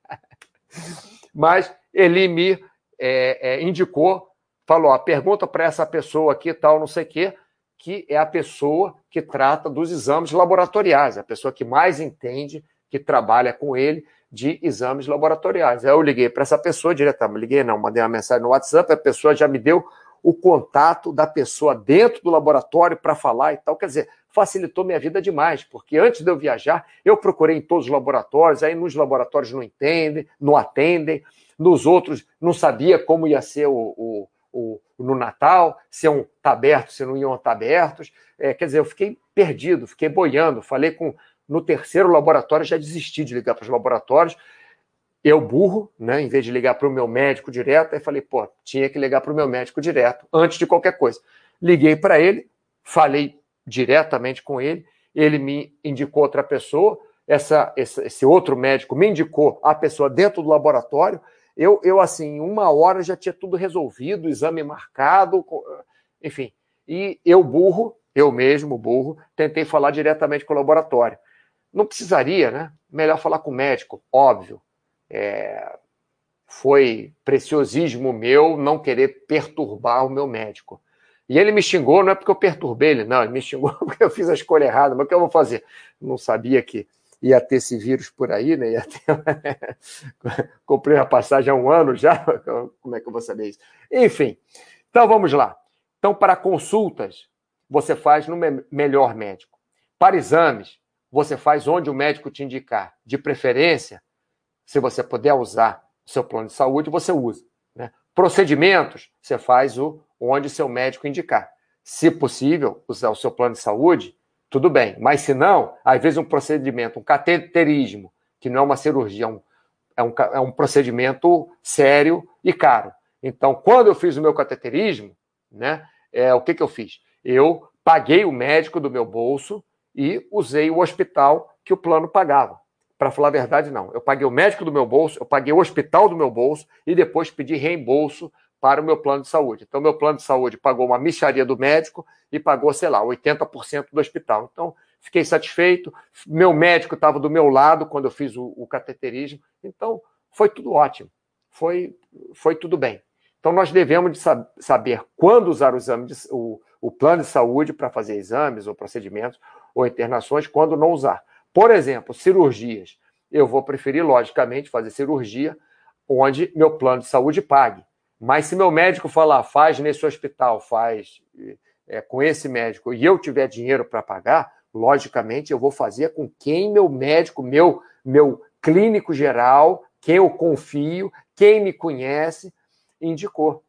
Mas ele me é, é, indicou, falou: a pergunta para essa pessoa aqui, tal, não sei o quê, que é a pessoa que trata dos exames laboratoriais, a pessoa que mais entende, que trabalha com ele de exames laboratoriais. Aí eu liguei para essa pessoa diretamente, liguei não, mandei uma mensagem no WhatsApp, a pessoa já me deu o contato da pessoa dentro do laboratório para falar e tal. Quer dizer, facilitou minha vida demais, porque antes de eu viajar, eu procurei em todos os laboratórios, aí nos laboratórios não entendem, não atendem, nos outros não sabia como ia ser o, o, o no Natal, se iam estar tá abertos, se não iam estar tá abertos. É, quer dizer, eu fiquei perdido, fiquei boiando, falei com. No terceiro laboratório, já desisti de ligar para os laboratórios, eu burro, né? Em vez de ligar para o meu médico direto, aí falei, pô, tinha que ligar para o meu médico direto, antes de qualquer coisa. Liguei para ele, falei diretamente com ele, ele me indicou outra pessoa, essa, esse, esse outro médico me indicou a pessoa dentro do laboratório. Eu, eu, assim, uma hora já tinha tudo resolvido, exame marcado, enfim. E eu, burro, eu mesmo, burro, tentei falar diretamente com o laboratório. Não precisaria, né? Melhor falar com o médico, óbvio é, foi preciosismo meu não querer perturbar o meu médico. E ele me xingou, não é porque eu perturbei ele, não, ele me xingou porque eu fiz a escolha errada, mas o que eu vou fazer? Não sabia que ia ter esse vírus por aí, né? Ia ter... Comprei a passagem há um ano já, como é que eu vou saber isso? Enfim, então vamos lá. Então, para consultas, você faz no melhor médico. Para exames, você faz onde o médico te indicar. De preferência, se você puder usar seu plano de saúde, você usa. Né? Procedimentos, você faz o onde seu médico indicar. Se possível, usar o seu plano de saúde, tudo bem. Mas se não, às vezes um procedimento, um cateterismo, que não é uma cirurgia, é um, é um, é um procedimento sério e caro. Então, quando eu fiz o meu cateterismo, né, é, o que, que eu fiz? Eu paguei o médico do meu bolso e usei o hospital que o plano pagava. Para falar a verdade, não. Eu paguei o médico do meu bolso, eu paguei o hospital do meu bolso e depois pedi reembolso para o meu plano de saúde. Então, meu plano de saúde pagou uma micharia do médico e pagou, sei lá, 80% do hospital. Então, fiquei satisfeito. Meu médico estava do meu lado quando eu fiz o, o cateterismo. Então, foi tudo ótimo. Foi, foi tudo bem. Então, nós devemos de sab saber quando usar o, exame de, o, o plano de saúde para fazer exames ou procedimentos ou internações, quando não usar. Por exemplo, cirurgias. Eu vou preferir, logicamente, fazer cirurgia onde meu plano de saúde pague. Mas se meu médico falar, faz nesse hospital, faz é, com esse médico, e eu tiver dinheiro para pagar, logicamente eu vou fazer com quem meu médico, meu, meu clínico geral, quem eu confio, quem me conhece, indicou.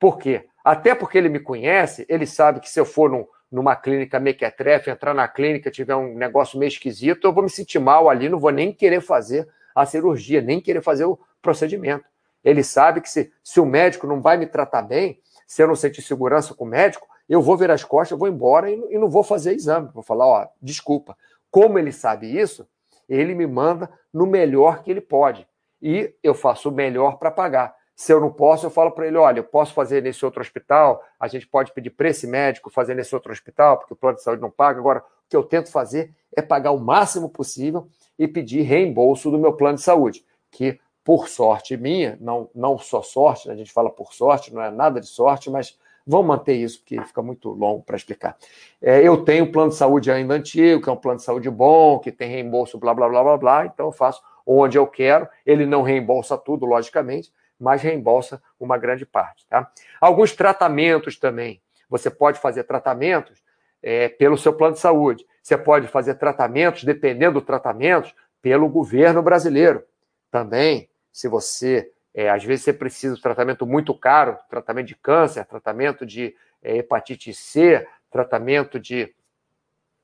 Por quê? Até porque ele me conhece, ele sabe que se eu for num, numa clínica mequetrefe, entrar na clínica, tiver um negócio meio esquisito, eu vou me sentir mal ali, não vou nem querer fazer a cirurgia, nem querer fazer o procedimento. Ele sabe que se, se o médico não vai me tratar bem, se eu não sentir segurança com o médico, eu vou ver as costas, eu vou embora e, e não vou fazer exame. Vou falar, ó, desculpa. Como ele sabe isso, ele me manda no melhor que ele pode. E eu faço o melhor para pagar. Se eu não posso, eu falo para ele: olha, eu posso fazer nesse outro hospital, a gente pode pedir para esse médico fazer nesse outro hospital, porque o plano de saúde não paga. Agora, o que eu tento fazer é pagar o máximo possível e pedir reembolso do meu plano de saúde, que por sorte minha, não, não só sorte, né? a gente fala por sorte, não é nada de sorte, mas vamos manter isso, porque fica muito longo para explicar. É, eu tenho um plano de saúde ainda antigo, que é um plano de saúde bom, que tem reembolso, blá, blá, blá, blá, blá, então eu faço onde eu quero, ele não reembolsa tudo, logicamente, mas reembolsa uma grande parte. Tá? Alguns tratamentos também, você pode fazer tratamentos é, pelo seu plano de saúde, você pode fazer tratamentos, dependendo do tratamento, pelo governo brasileiro também se você, é, às vezes, você precisa de tratamento muito caro, tratamento de câncer, tratamento de é, hepatite C, tratamento de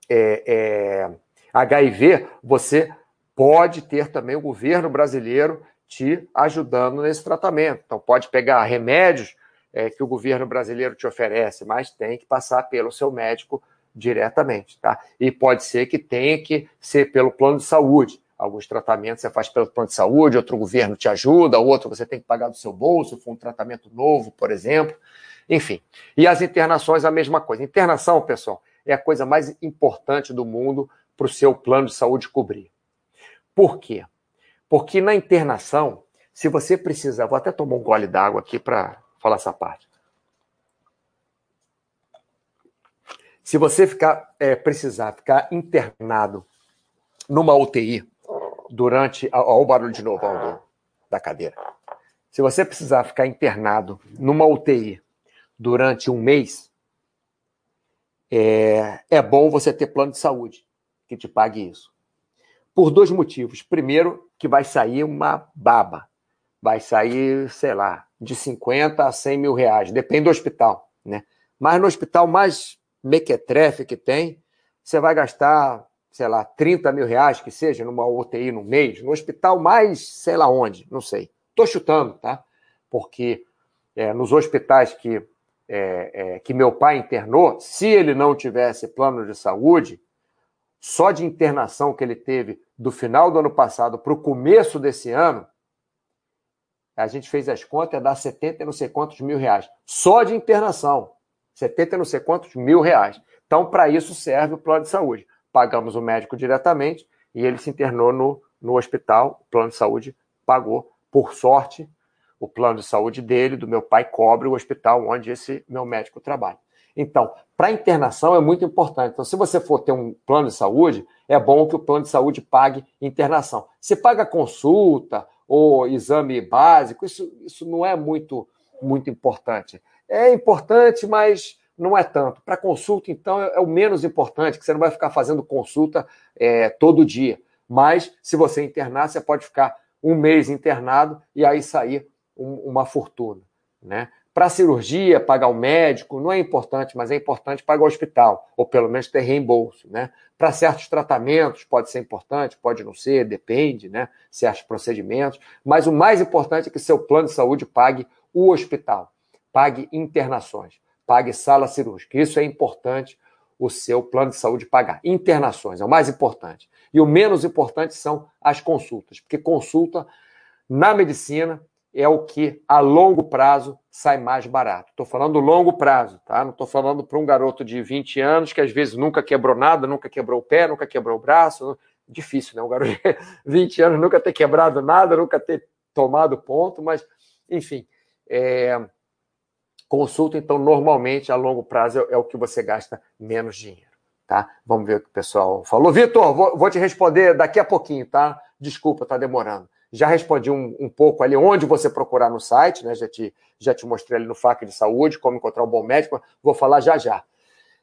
é, HIV, é, você pode ter também o governo brasileiro te ajudando nesse tratamento. Então, pode pegar remédios é, que o governo brasileiro te oferece, mas tem que passar pelo seu médico diretamente, tá? E pode ser que tenha que ser pelo plano de saúde. Alguns tratamentos você faz pelo plano de saúde, outro governo te ajuda, outro você tem que pagar do seu bolso, for um tratamento novo, por exemplo. Enfim. E as internações, a mesma coisa. Internação, pessoal, é a coisa mais importante do mundo para o seu plano de saúde cobrir. Por quê? Porque na internação, se você precisar, vou até tomar um gole d'água aqui para falar essa parte. Se você ficar, é, precisar ficar internado numa UTI durante. Olha o barulho de novo ó, da cadeira. Se você precisar ficar internado numa UTI durante um mês, é, é bom você ter plano de saúde que te pague isso. Por dois motivos. Primeiro, que vai sair uma baba. Vai sair, sei lá, de 50 a 100 mil reais. Depende do hospital, né? Mas no hospital mais mequetrefe que tem, você vai gastar sei lá, 30 mil reais que seja, numa UTI no mês, no hospital mais sei lá onde, não sei. Estou chutando, tá? Porque é, nos hospitais que, é, é, que meu pai internou, se ele não tivesse plano de saúde, só de internação que ele teve do final do ano passado para o começo desse ano, a gente fez as contas, dá 70 e não sei quantos mil reais. Só de internação. 70 e não sei quantos mil reais. Então, para isso serve o plano de saúde pagamos o médico diretamente e ele se internou no, no hospital. O plano de saúde pagou. Por sorte, o plano de saúde dele, do meu pai, cobre o hospital onde esse meu médico trabalha. Então, para internação é muito importante. Então, se você for ter um plano de saúde, é bom que o plano de saúde pague internação. Se paga consulta ou exame básico, isso, isso não é muito, muito importante. É importante, mas não é tanto. Para consulta, então, é, é, o menos importante, que você não vai ficar fazendo consulta é, todo dia. Mas, se você internar, você pode ficar um mês internado e aí sair um, uma fortuna. Né? Para cirurgia, pagar o médico não é importante, mas é importante pagar o hospital, ou pelo menos ter reembolso. Né? Para certos tratamentos pode ser importante, pode não ser, depende, né? certos procedimentos, mas o mais importante é que seu plano de saúde pague o hospital, pague internações, pague sala cirúrgica. Isso é importante o seu plano de saúde pagar. Internações é o mais importante. E o menos importante são as consultas, porque consulta na medicina é o que a longo prazo sai mais barato. Estou falando longo prazo, tá? Não estou falando para um garoto de 20 anos que às vezes nunca quebrou nada, nunca quebrou o pé, nunca quebrou o braço. Difícil, né? Um garoto de 20 anos nunca ter quebrado nada, nunca ter tomado ponto, mas, enfim. É... Consulta, então, normalmente, a longo prazo é o que você gasta menos dinheiro, tá? Vamos ver o que o pessoal falou. Vitor, vou, vou te responder daqui a pouquinho, tá? Desculpa, tá demorando. Já respondi um, um, pouco ali onde você procurar no site, né? Já te, já te mostrei ali no FAC de saúde, como encontrar um bom médico. Vou falar já já.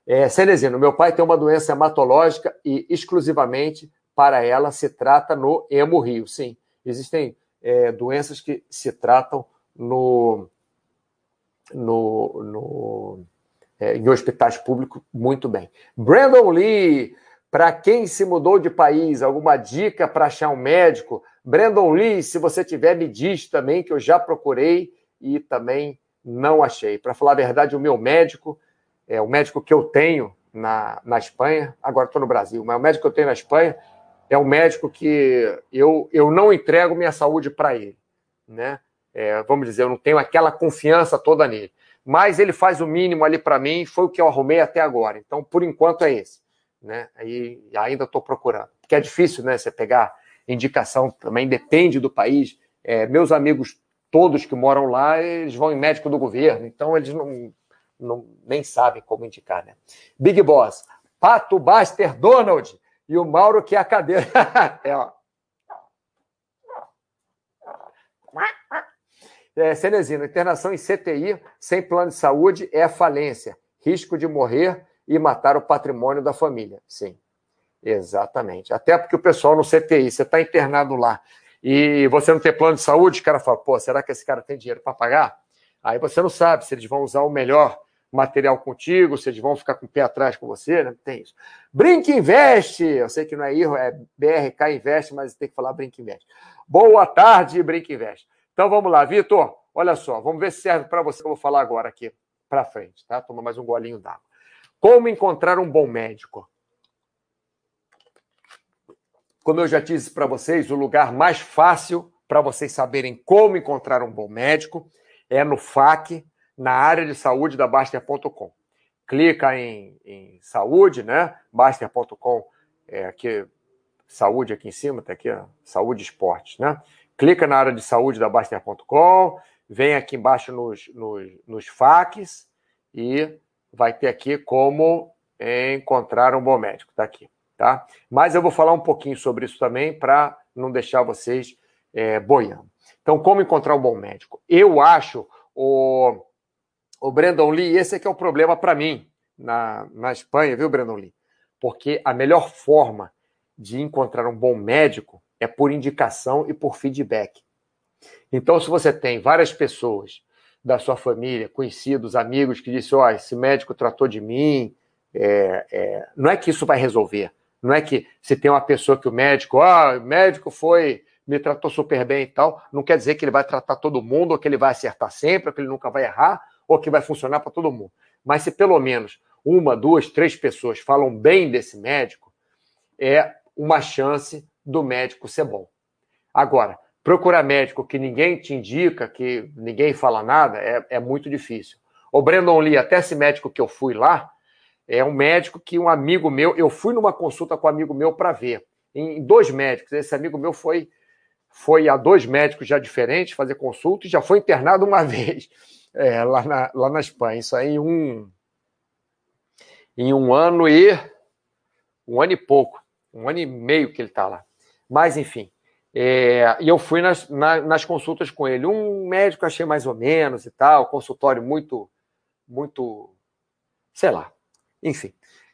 É, Cenezino, meu pai tem uma doença hematológica e exclusivamente para ela se trata no hemorrio. Sim, existem é, doenças que se tratam no, no, no é, em hospitais públicos muito bem. Brandon Lee, para quem se mudou de país, alguma dica para achar um médico? Brandon Lee, se você tiver, me diz também, que eu já procurei e também não achei. Para falar a verdade, o meu médico, é o médico que eu tenho na, na Espanha, agora estou no Brasil, mas o médico que eu tenho na Espanha é um médico que eu, eu não entrego minha saúde para ele. Né? É, vamos dizer, eu não tenho aquela confiança toda nele. Mas ele faz o mínimo ali para mim, foi o que eu arrumei até agora. Então, por enquanto, é esse né? Aí ainda estou procurando. Porque é difícil, né? Você pegar indicação também depende do país. É, meus amigos todos que moram lá, eles vão em médico do governo, então eles não, não nem sabem como indicar, né? Big Boss, Pato Baster Donald e o Mauro que é a cadeira. é, ó. É, Cenezino, internação em CTI sem plano de saúde é falência, risco de morrer e matar o patrimônio da família. Sim, exatamente. Até porque o pessoal no CTI, você está internado lá e você não tem plano de saúde, o cara fala, pô, será que esse cara tem dinheiro para pagar? Aí você não sabe se eles vão usar o melhor material contigo, se eles vão ficar com o pé atrás com você, né? Tem isso. Brinque Investe, eu sei que não é erro, é BRK Investe, mas tem que falar Brinque Investe. Boa tarde, Brinque Investe. Então vamos lá, Vitor, olha só, vamos ver se serve para você eu vou falar agora aqui para frente, tá? Toma mais um golinho d'água. Como encontrar um bom médico? Como eu já disse para vocês, o lugar mais fácil para vocês saberem como encontrar um bom médico é no FAQ, na área de saúde da Baster.com. Clica em, em, saúde, né? Baster.com, é aqui, saúde aqui em cima, tá aqui, ó, saúde esportes, né? Clica na área de saúde da Baster.com, vem aqui embaixo nos, nos, nos e vai ter aqui como encontrar um bom médico. Está aqui, tá? Mas eu vou falar um pouquinho sobre isso também para não deixar vocês é, boiando. Então, como encontrar um bom médico? Eu acho, o, o Brandon Lee, esse aqui é o problema para mim na, na Espanha, viu, Brandon Lee? Porque a melhor forma de encontrar um bom médico é por indicação e por feedback. Então, se você tem várias pessoas da sua família, conhecidos, amigos que disse, ó, oh, esse médico tratou de mim. É, é... Não é que isso vai resolver. Não é que se tem uma pessoa que o médico, ah, o médico foi, me tratou super bem e tal, não quer dizer que ele vai tratar todo mundo, ou que ele vai acertar sempre, ou que ele nunca vai errar, ou que vai funcionar para todo mundo. Mas se pelo menos uma, duas, três pessoas falam bem desse médico, é uma chance do médico ser bom. Agora, Procurar médico que ninguém te indica, que ninguém fala nada, é, é muito difícil. O Brandon Lee, até esse médico que eu fui lá, é um médico que um amigo meu, eu fui numa consulta com um amigo meu para ver, em dois médicos. Esse amigo meu foi foi a dois médicos já diferentes fazer consulta e já foi internado uma vez é, lá, na, lá na Espanha. Isso aí em um, em um ano e um ano e pouco, um ano e meio que ele está lá. Mas enfim, é, e eu fui nas, na, nas consultas com ele. Um médico achei mais ou menos e tal, consultório muito, muito, sei lá, enfim,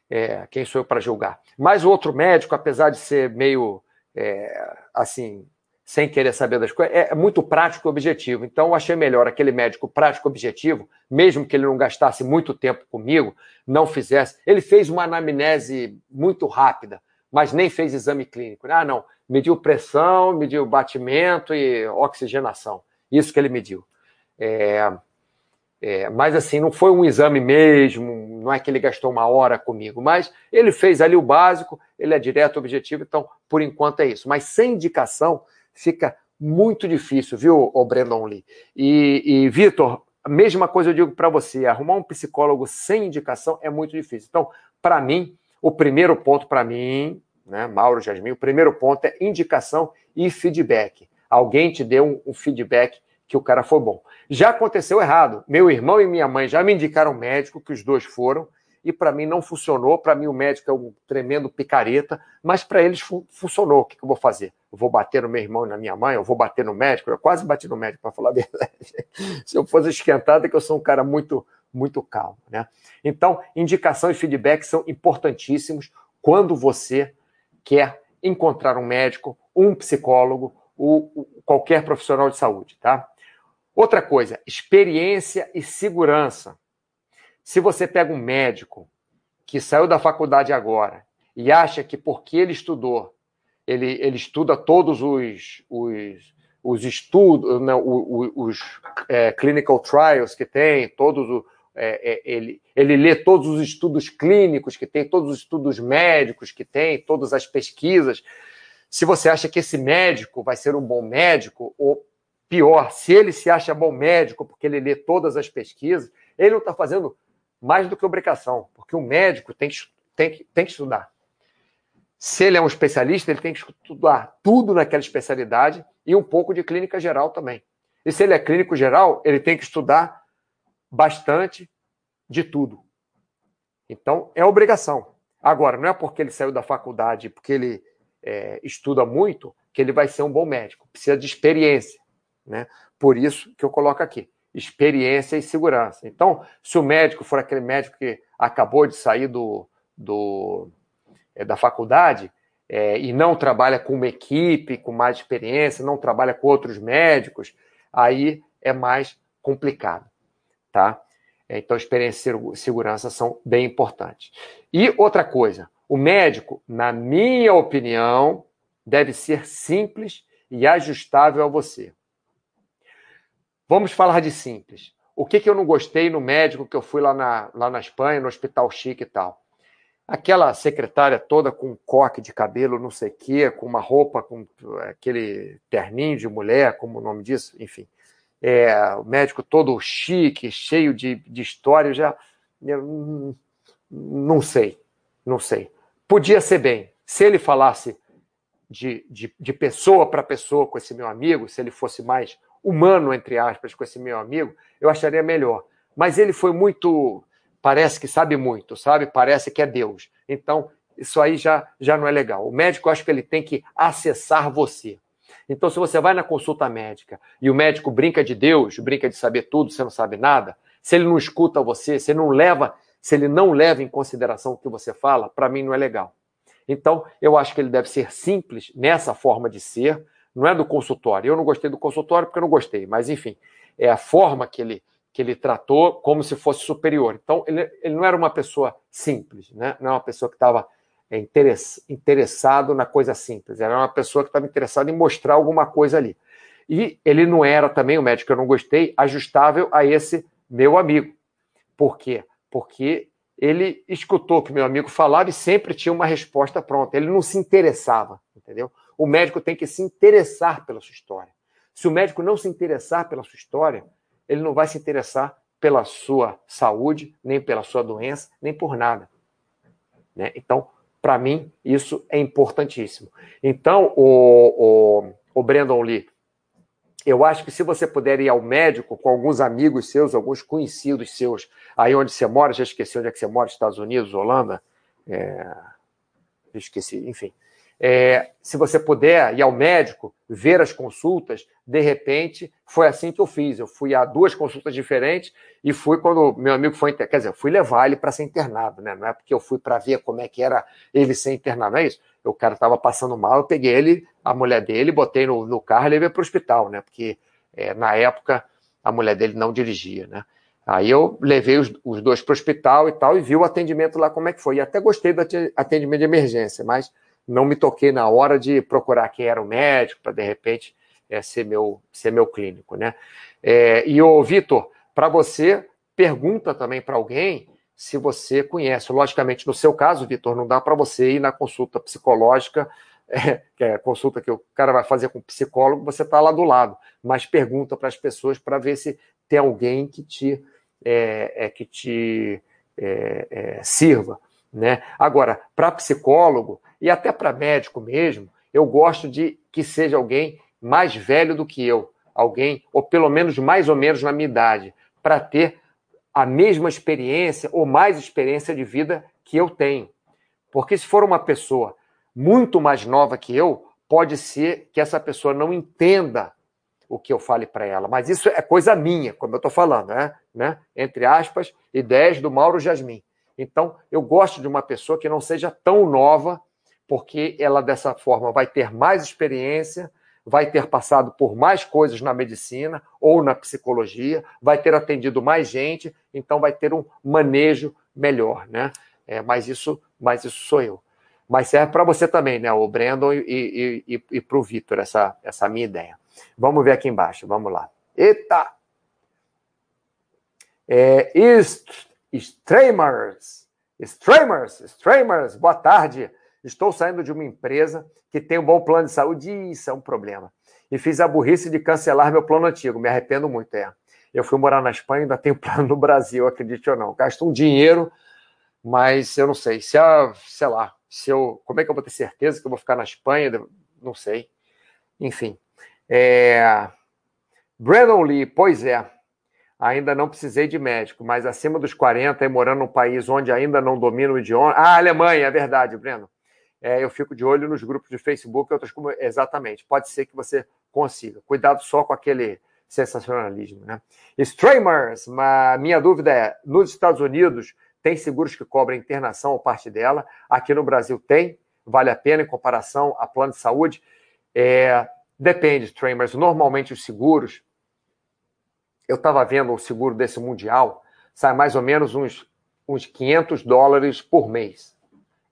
é, quem sou eu para julgar. Mas o outro médico, apesar de ser meio, é, assim, sem querer saber das coisas, é, é muito prático e objetivo. Então, eu achei melhor aquele médico prático e objetivo, mesmo que ele não gastasse muito tempo comigo, não fizesse. Ele fez uma anamnese muito rápida, mas nem fez exame clínico. Ah, não, mediu pressão, mediu batimento e oxigenação. Isso que ele mediu. É, é, mas assim, não foi um exame mesmo, não é que ele gastou uma hora comigo, mas ele fez ali o básico, ele é direto, objetivo, então, por enquanto é isso. Mas sem indicação, fica muito difícil, viu, o Brandon Lee? E, e Vitor, a mesma coisa eu digo para você: arrumar um psicólogo sem indicação é muito difícil. Então, para mim, o primeiro ponto para mim, né, Mauro Jasmin, o primeiro ponto é indicação e feedback. Alguém te deu um, feedback que o cara foi bom. Já aconteceu errado. Meu irmão e minha mãe já me indicaram médico, que os dois foram, e para mim não funcionou. Para mim, o médico é um tremendo picareta, mas para eles fu funcionou. O que, que, eu vou fazer? Eu vou bater no meu irmão e na minha mãe? Eu vou bater no médico? Eu quase bati no médico, para falar a verdade. Se eu fosse esquentado, é que eu sou um cara muito, muito calmo. Né? Então, indicação e feedback são importantíssimos quando você quer encontrar um médico, um psicólogo, ou qualquer profissional de saúde, tá? Outra coisa, experiência e segurança. Se você pega um médico que saiu da faculdade agora e acha que porque ele estudou, ele, ele estuda todos os, os, os estudos, não, os, os é, clinical trials que tem, todos os, é, é, ele, ele lê todos os estudos clínicos que tem, todos os estudos médicos que tem, todas as pesquisas. Se você acha que esse médico vai ser um bom médico, ou pior, se ele se acha bom médico porque ele lê todas as pesquisas, ele não está fazendo mais do que obrigação, porque o médico tem que, tem que, tem que estudar. Se ele é um especialista, ele tem que estudar tudo naquela especialidade e um pouco de clínica geral também. E se ele é clínico geral, ele tem que estudar bastante de tudo. Então, é obrigação. Agora, não é porque ele saiu da faculdade, porque ele é, estuda muito, que ele vai ser um bom médico. Precisa de experiência. Né? Por isso que eu coloco aqui experiência e segurança. Então, se o médico for aquele médico que acabou de sair do, do é, da faculdade é, e não trabalha com uma equipe com mais experiência, não trabalha com outros médicos, aí é mais complicado, tá? Então, experiência e segurança são bem importantes. E outra coisa, o médico, na minha opinião, deve ser simples e ajustável a você. Vamos falar de simples. O que, que eu não gostei no médico que eu fui lá na, lá na Espanha, no Hospital Chique e tal? Aquela secretária toda com um coque de cabelo, não sei o quê, com uma roupa, com aquele terninho de mulher, como o nome disso, enfim. É, o médico todo chique, cheio de, de história, já. Eu, não sei, não sei. Podia ser bem. Se ele falasse de, de, de pessoa para pessoa com esse meu amigo, se ele fosse mais humano, entre aspas, com esse meu amigo, eu acharia melhor. Mas ele foi muito. Parece que sabe muito, sabe? Parece que é Deus. Então, isso aí já, já não é legal. O médico, acho que ele tem que acessar você. Então, se você vai na consulta médica e o médico brinca de Deus, brinca de saber tudo, você não sabe nada, se ele não escuta você, se ele não leva, se ele não leva em consideração o que você fala, para mim não é legal. Então, eu acho que ele deve ser simples nessa forma de ser, não é do consultório. Eu não gostei do consultório porque eu não gostei, mas enfim, é a forma que ele, que ele tratou como se fosse superior. Então, ele, ele não era uma pessoa simples, né? não é uma pessoa que estava é, interessado na coisa simples, era uma pessoa que estava interessada em mostrar alguma coisa ali. E ele não era também, o médico que eu não gostei, ajustável a esse meu amigo. Por quê? Porque ele escutou o que meu amigo falava e sempre tinha uma resposta pronta. Ele não se interessava, entendeu? O médico tem que se interessar pela sua história. Se o médico não se interessar pela sua história, ele não vai se interessar pela sua saúde, nem pela sua doença, nem por nada. Né? Então, para mim, isso é importantíssimo. Então, o, o, o Brandon Lee, eu acho que se você puder ir ao médico com alguns amigos seus, alguns conhecidos seus, aí onde você mora, já esqueci onde é que você mora, Estados Unidos, Holanda, é... esqueci, enfim é, se você puder ir ao médico, ver as consultas, de repente, foi assim que eu fiz. Eu fui a duas consultas diferentes e fui quando meu amigo foi, quer dizer, fui levar ele para ser internado, né? Não é porque eu fui para ver como é que era ele ser internado, não é isso? o cara estava passando mal, eu peguei ele, a mulher dele, botei no, no carro e levei para o hospital, né? Porque é, na época a mulher dele não dirigia, né? Aí eu levei os, os dois para o hospital e tal, e vi o atendimento lá como é que foi. E até gostei do atendimento de emergência, mas não me toquei na hora de procurar quem era o médico, para de repente é, ser, meu, ser meu clínico, né? É, e o Vitor, para você, pergunta também para alguém se você conhece. Logicamente, no seu caso, Vitor, não dá para você ir na consulta psicológica, é, que é a consulta que o cara vai fazer com o psicólogo, você está lá do lado, mas pergunta para as pessoas para ver se tem alguém que te, é, é que te é, é, sirva. Né? Agora, para psicólogo e até para médico mesmo, eu gosto de que seja alguém mais velho do que eu, alguém, ou pelo menos mais ou menos na minha idade, para ter a mesma experiência ou mais experiência de vida que eu tenho. Porque se for uma pessoa muito mais nova que eu, pode ser que essa pessoa não entenda o que eu fale para ela. Mas isso é coisa minha, como eu estou falando, né? né? Entre aspas, ideias do Mauro Jasmin. Então, eu gosto de uma pessoa que não seja tão nova, porque ela dessa forma vai ter mais experiência, vai ter passado por mais coisas na medicina ou na psicologia, vai ter atendido mais gente, então vai ter um manejo melhor, né? É, mas isso, mas isso sou eu. Mas serve para você também, né? O Brandon e, e, e, e para o Vitor, essa, essa minha ideia. Vamos ver aqui embaixo, vamos lá. Eita! É, streamers, streamers, streamers, boa tarde. Estou saindo de uma empresa que tem um bom plano de saúde. Isso é um problema. E fiz a burrice de cancelar meu plano antigo. Me arrependo muito, é. Eu fui morar na Espanha, ainda tenho plano no Brasil, acredite ou não. Gasto um dinheiro, mas eu não sei. Se a, sei lá, se eu. Como é que eu vou ter certeza que eu vou ficar na Espanha? Não sei. Enfim. É... Brandon Lee, pois é. Ainda não precisei de médico, mas acima dos 40 e morando num país onde ainda não domino o idioma. Ah, Alemanha, é verdade, Breno é, eu fico de olho nos grupos de Facebook e outras como exatamente. Pode ser que você consiga. Cuidado só com aquele sensacionalismo, né? Streamers, uma, minha dúvida é: nos Estados Unidos tem seguros que cobrem internação ou parte dela? Aqui no Brasil tem? Vale a pena em comparação a plano de saúde? É, depende, streamers. Normalmente os seguros, eu estava vendo o seguro desse mundial, sai mais ou menos uns, uns 500 dólares por mês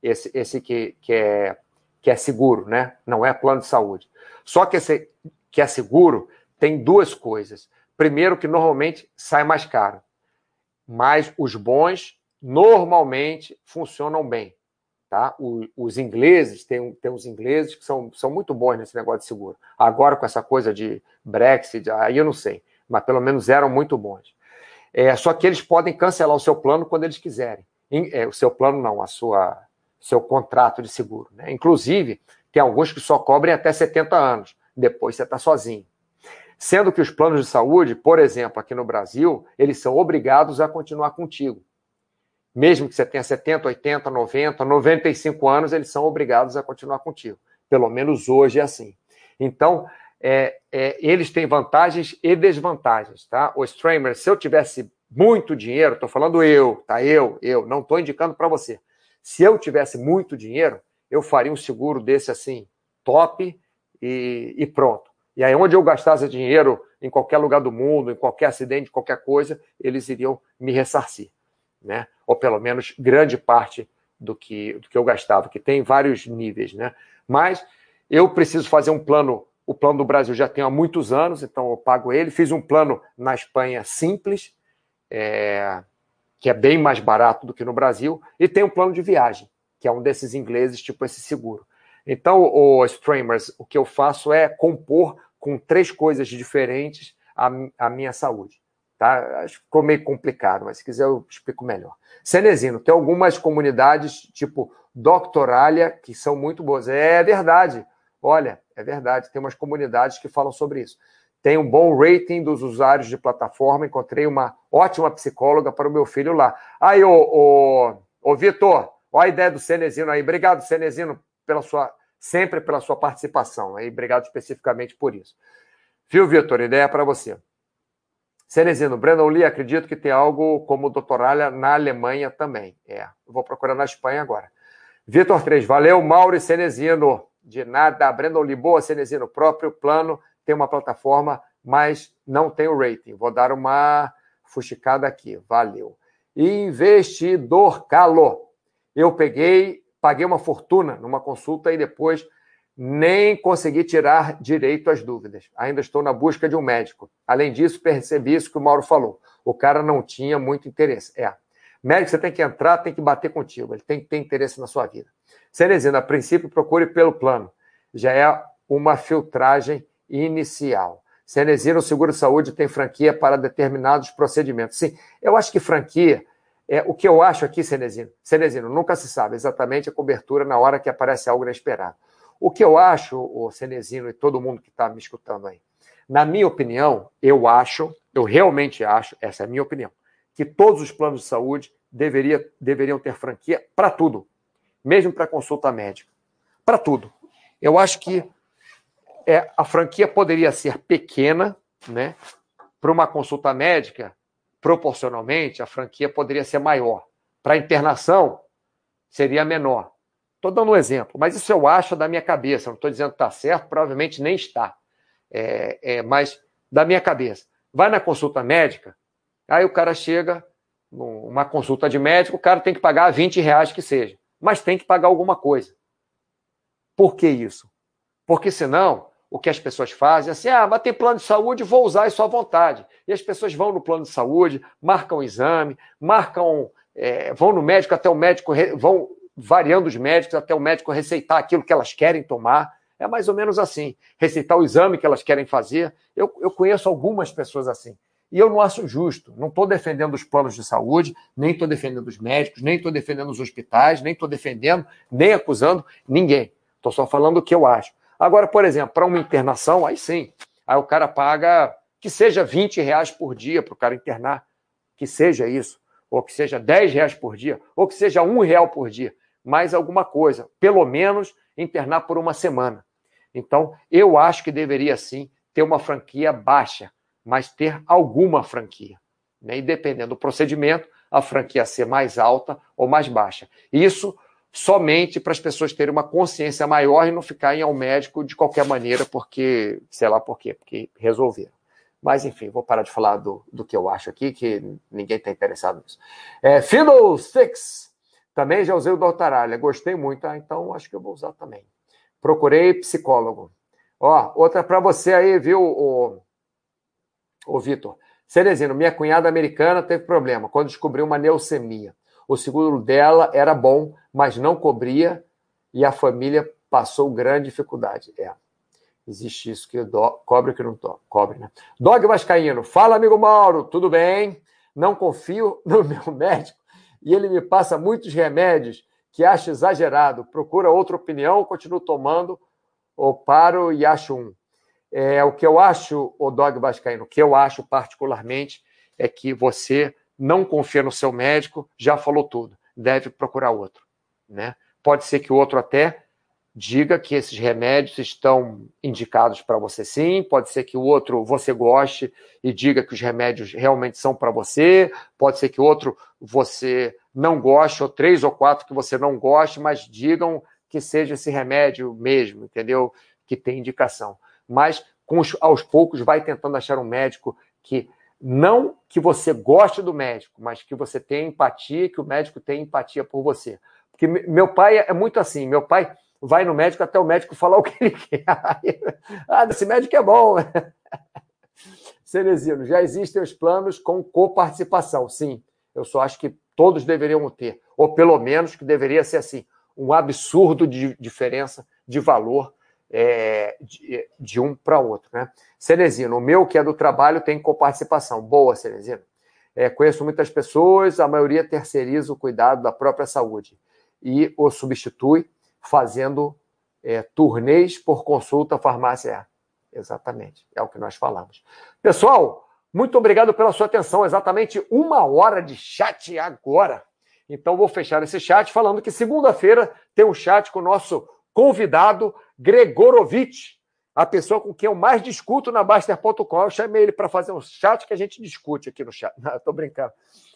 esse, esse que, que, é, que é seguro, né? Não é plano de saúde. Só que esse que é seguro tem duas coisas. Primeiro, que normalmente sai mais caro, mas os bons normalmente funcionam bem. Tá? O, os ingleses, tem, tem uns ingleses que são, são muito bons nesse negócio de seguro. Agora, com essa coisa de Brexit, aí eu não sei, mas pelo menos eram muito bons. É, só que eles podem cancelar o seu plano quando eles quiserem. É, o seu plano não, a sua seu contrato de seguro. Né? Inclusive, tem alguns que só cobrem até 70 anos, depois você está sozinho. Sendo que os planos de saúde, por exemplo, aqui no Brasil, eles são obrigados a continuar contigo. Mesmo que você tenha 70, 80, 90, 95 anos, eles são obrigados a continuar contigo. Pelo menos hoje é assim. Então, é, é, eles têm vantagens e desvantagens, tá? O streamer, se eu tivesse muito dinheiro, estou falando eu, tá? Eu, eu, não estou indicando para você. Se eu tivesse muito dinheiro, eu faria um seguro desse assim, top e, e pronto. E aí, onde eu gastasse dinheiro, em qualquer lugar do mundo, em qualquer acidente, qualquer coisa, eles iriam me ressarcir, né? Ou pelo menos grande parte do que, do que eu gastava, que tem vários níveis, né? Mas eu preciso fazer um plano. O plano do Brasil já tem há muitos anos, então eu pago ele. Fiz um plano na Espanha simples, é, que é bem mais barato do que no Brasil, e tem um plano de viagem, que é um desses ingleses, tipo esse seguro. Então, os streamers, o que eu faço é compor com três coisas diferentes a, a minha saúde. Tá? Acho que ficou meio complicado, mas se quiser eu explico melhor. Cenezino, tem algumas comunidades, tipo Doctoralia, que são muito boas. É verdade. Olha, é verdade. Tem umas comunidades que falam sobre isso tem um bom rating dos usuários de plataforma. Encontrei uma ótima psicóloga para o meu filho lá. Aí, ô, ô, ô Vitor, olha a ideia do Cenezino aí. Obrigado, Cenezino, pela sua, sempre pela sua participação. Aí, obrigado especificamente por isso. Viu, Vitor? Ideia para você. Cenezino, Brandon Lee, acredito que tem algo como doutoralha na Alemanha também. É, vou procurar na Espanha agora. Vitor 3, valeu, Mauro e Cenezino. De nada. Brandon Liboa, Cenezino, próprio plano, tem uma plataforma, mas não tem o rating. Vou dar uma fuxicada aqui. Valeu. Investidor Calo. Eu peguei, paguei uma fortuna numa consulta e depois nem consegui tirar direito às dúvidas. Ainda estou na busca de um médico. Além disso, percebi isso que o Mauro falou. O cara não tinha muito interesse. É. Médico, você tem que entrar, tem que bater contigo. Ele tem que ter interesse na sua vida. Cenezina, a princípio, procure pelo plano. Já é uma filtragem inicial. Cenezina, o seguro-saúde tem franquia para determinados procedimentos. Sim, eu acho que franquia é, o que eu acho aqui, Cenezino, Cenezino, nunca se sabe exatamente a cobertura na hora que aparece algo inesperado. O que eu acho, o Cenezino e todo mundo que está me escutando aí, na minha opinião, eu acho, eu realmente acho, essa é a minha opinião, que todos os planos de saúde deveria, deveriam ter franquia para tudo, mesmo para consulta médica. Para tudo. Eu acho que é, a franquia poderia ser pequena, né? Para uma consulta médica, proporcionalmente, a franquia poderia ser maior. Para internação, seria menor. Estou dando um exemplo, mas isso eu acho da minha cabeça. Não estou dizendo que está certo, provavelmente nem está. É, é, mas da minha cabeça. Vai na consulta médica, aí o cara chega, numa consulta de médico, o cara tem que pagar 20 reais que seja, mas tem que pagar alguma coisa. Por que isso? Porque senão o que as pessoas fazem é assim: ah, mas tem plano de saúde, vou usar isso à vontade. E as pessoas vão no plano de saúde, marcam exame, marcam, é, vão no médico até o médico, vão variando os médicos até o médico receitar aquilo que elas querem tomar. É mais ou menos assim. Receitar o exame que elas querem fazer. Eu, eu conheço algumas pessoas assim. E eu não acho justo. Não estou defendendo os planos de saúde, nem estou defendendo os médicos, nem estou defendendo os hospitais, nem estou defendendo, nem acusando ninguém. Estou só falando o que eu acho. Agora, por exemplo, para uma internação, aí sim. Aí o cara paga que seja 20 reais por dia para o cara internar, que seja isso, ou que seja 10 reais por dia, ou que seja um real por dia, mais alguma coisa, pelo menos internar por uma semana. Então, eu acho que deveria sim ter uma franquia baixa, mas ter alguma franquia. Né? E dependendo do procedimento, a franquia ser mais alta ou mais baixa. Isso somente para as pessoas terem uma consciência maior e não ficarem ao médico de qualquer maneira, porque, sei lá por quê, porque resolveram. Mas, enfim, vou parar de falar do, do que eu acho aqui, que ninguém está interessado nisso. É, Fiddlesticks, também já usei o Doutoralha, gostei muito, ah, então acho que eu vou usar também. Procurei psicólogo. Ó, outra para você aí, viu, o, o Vitor. Cerezino, minha cunhada americana teve problema quando descobriu uma leucemia. O seguro dela era bom, mas não cobria e a família passou grande dificuldade. É. Existe isso que do... cobre que não to... cobre, né? Dog Vascaíno, fala, amigo Mauro, tudo bem? Não confio no meu médico e ele me passa muitos remédios que acho exagerado. Procura outra opinião, continuo tomando ou paro e acho um. É, o que eu acho, o Dog Vascaíno, o que eu acho particularmente é que você não confia no seu médico, já falou tudo, deve procurar outro. Né? Pode ser que o outro até diga que esses remédios estão indicados para você sim, pode ser que o outro você goste e diga que os remédios realmente são para você, pode ser que o outro você não goste, ou três ou quatro que você não goste, mas digam que seja esse remédio mesmo, entendeu? Que tem indicação. Mas com os, aos poucos vai tentando achar um médico que não que você goste do médico, mas que você tenha empatia, que o médico tenha empatia por você. Porque meu pai é muito assim, meu pai vai no médico até o médico falar o que ele quer. ah, esse médico é bom. Cenezino, já existem os planos com coparticipação. Sim, eu só acho que todos deveriam ter, ou pelo menos que deveria ser assim, um absurdo de diferença de valor é, de, de, um para outro. Né? Cenezino, o meu que é do trabalho tem coparticipação. Boa, Cenezino. É, conheço muitas pessoas, a maioria terceiriza o cuidado da própria saúde e o substitui fazendo é, turnês por consulta farmácia. Exatamente, é o que nós falamos. Pessoal, muito obrigado pela sua atenção. Exatamente uma hora de chat agora. Então, vou fechar esse chat falando que segunda-feira tem um chat com o nosso convidado Gregorovitch, a pessoa com quem eu mais discuto na Baster.com. Eu chamei ele para fazer um chat que a gente discute aqui no chat. Estou brincando.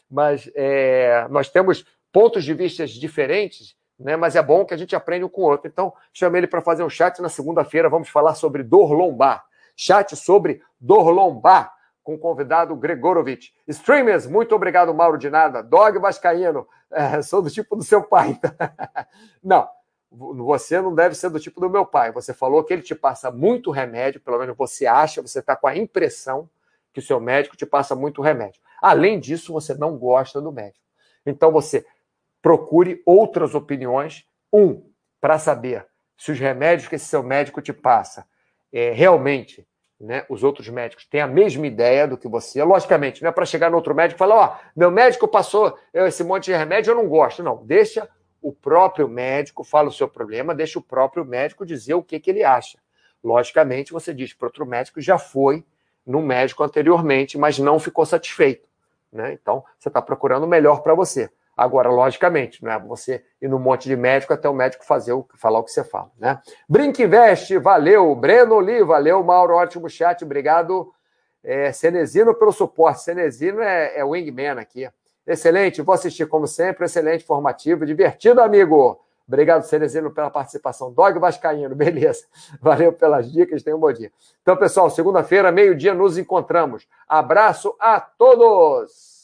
Mas é, nós temos pontos de vista diferentes né? Mas é bom que a gente aprende um com o outro. Então, chamei ele para fazer um chat na segunda-feira. Vamos falar sobre dor lombar. Chat sobre dor lombar com o convidado Gregorovich. Streamers, muito obrigado, Mauro de nada. Dog Vascaíno, é, sou do tipo do seu pai. não, você não deve ser do tipo do meu pai. Você falou que ele te passa muito remédio, pelo menos você acha, você está com a impressão que o seu médico te passa muito remédio. Além disso, você não gosta do médico. Então você procure outras opiniões. Um, para saber se os remédios que esse seu médico te passa é, realmente né, os outros médicos têm a mesma ideia do que você. Logicamente, não é para chegar no outro médico e falar: Ó, oh, meu médico passou esse monte de remédio, eu não gosto. Não, deixa o próprio médico, fala o seu problema, deixa o próprio médico dizer o que, que ele acha. Logicamente, você diz para outro médico já foi no médico anteriormente, mas não ficou satisfeito. Né? Então, você está procurando o melhor para você. Agora, logicamente, não é você ir no monte de médico até o médico fazer o, falar o que você fala, né? Brinque Investe, valeu. Breno Oli, valeu. Mauro, ótimo chat, obrigado. É, Cenezino pelo suporte. Cenezino é, é wingman aqui. Excelente, vou assistir como sempre, excelente, formativo, divertido, amigo. Obrigado, Cenezino, pela participação. Dog Vascaíno, beleza. Valeu pelas dicas, tenha um bom dia. Então, pessoal, segunda-feira, meio-dia, nos encontramos. Abraço a todos!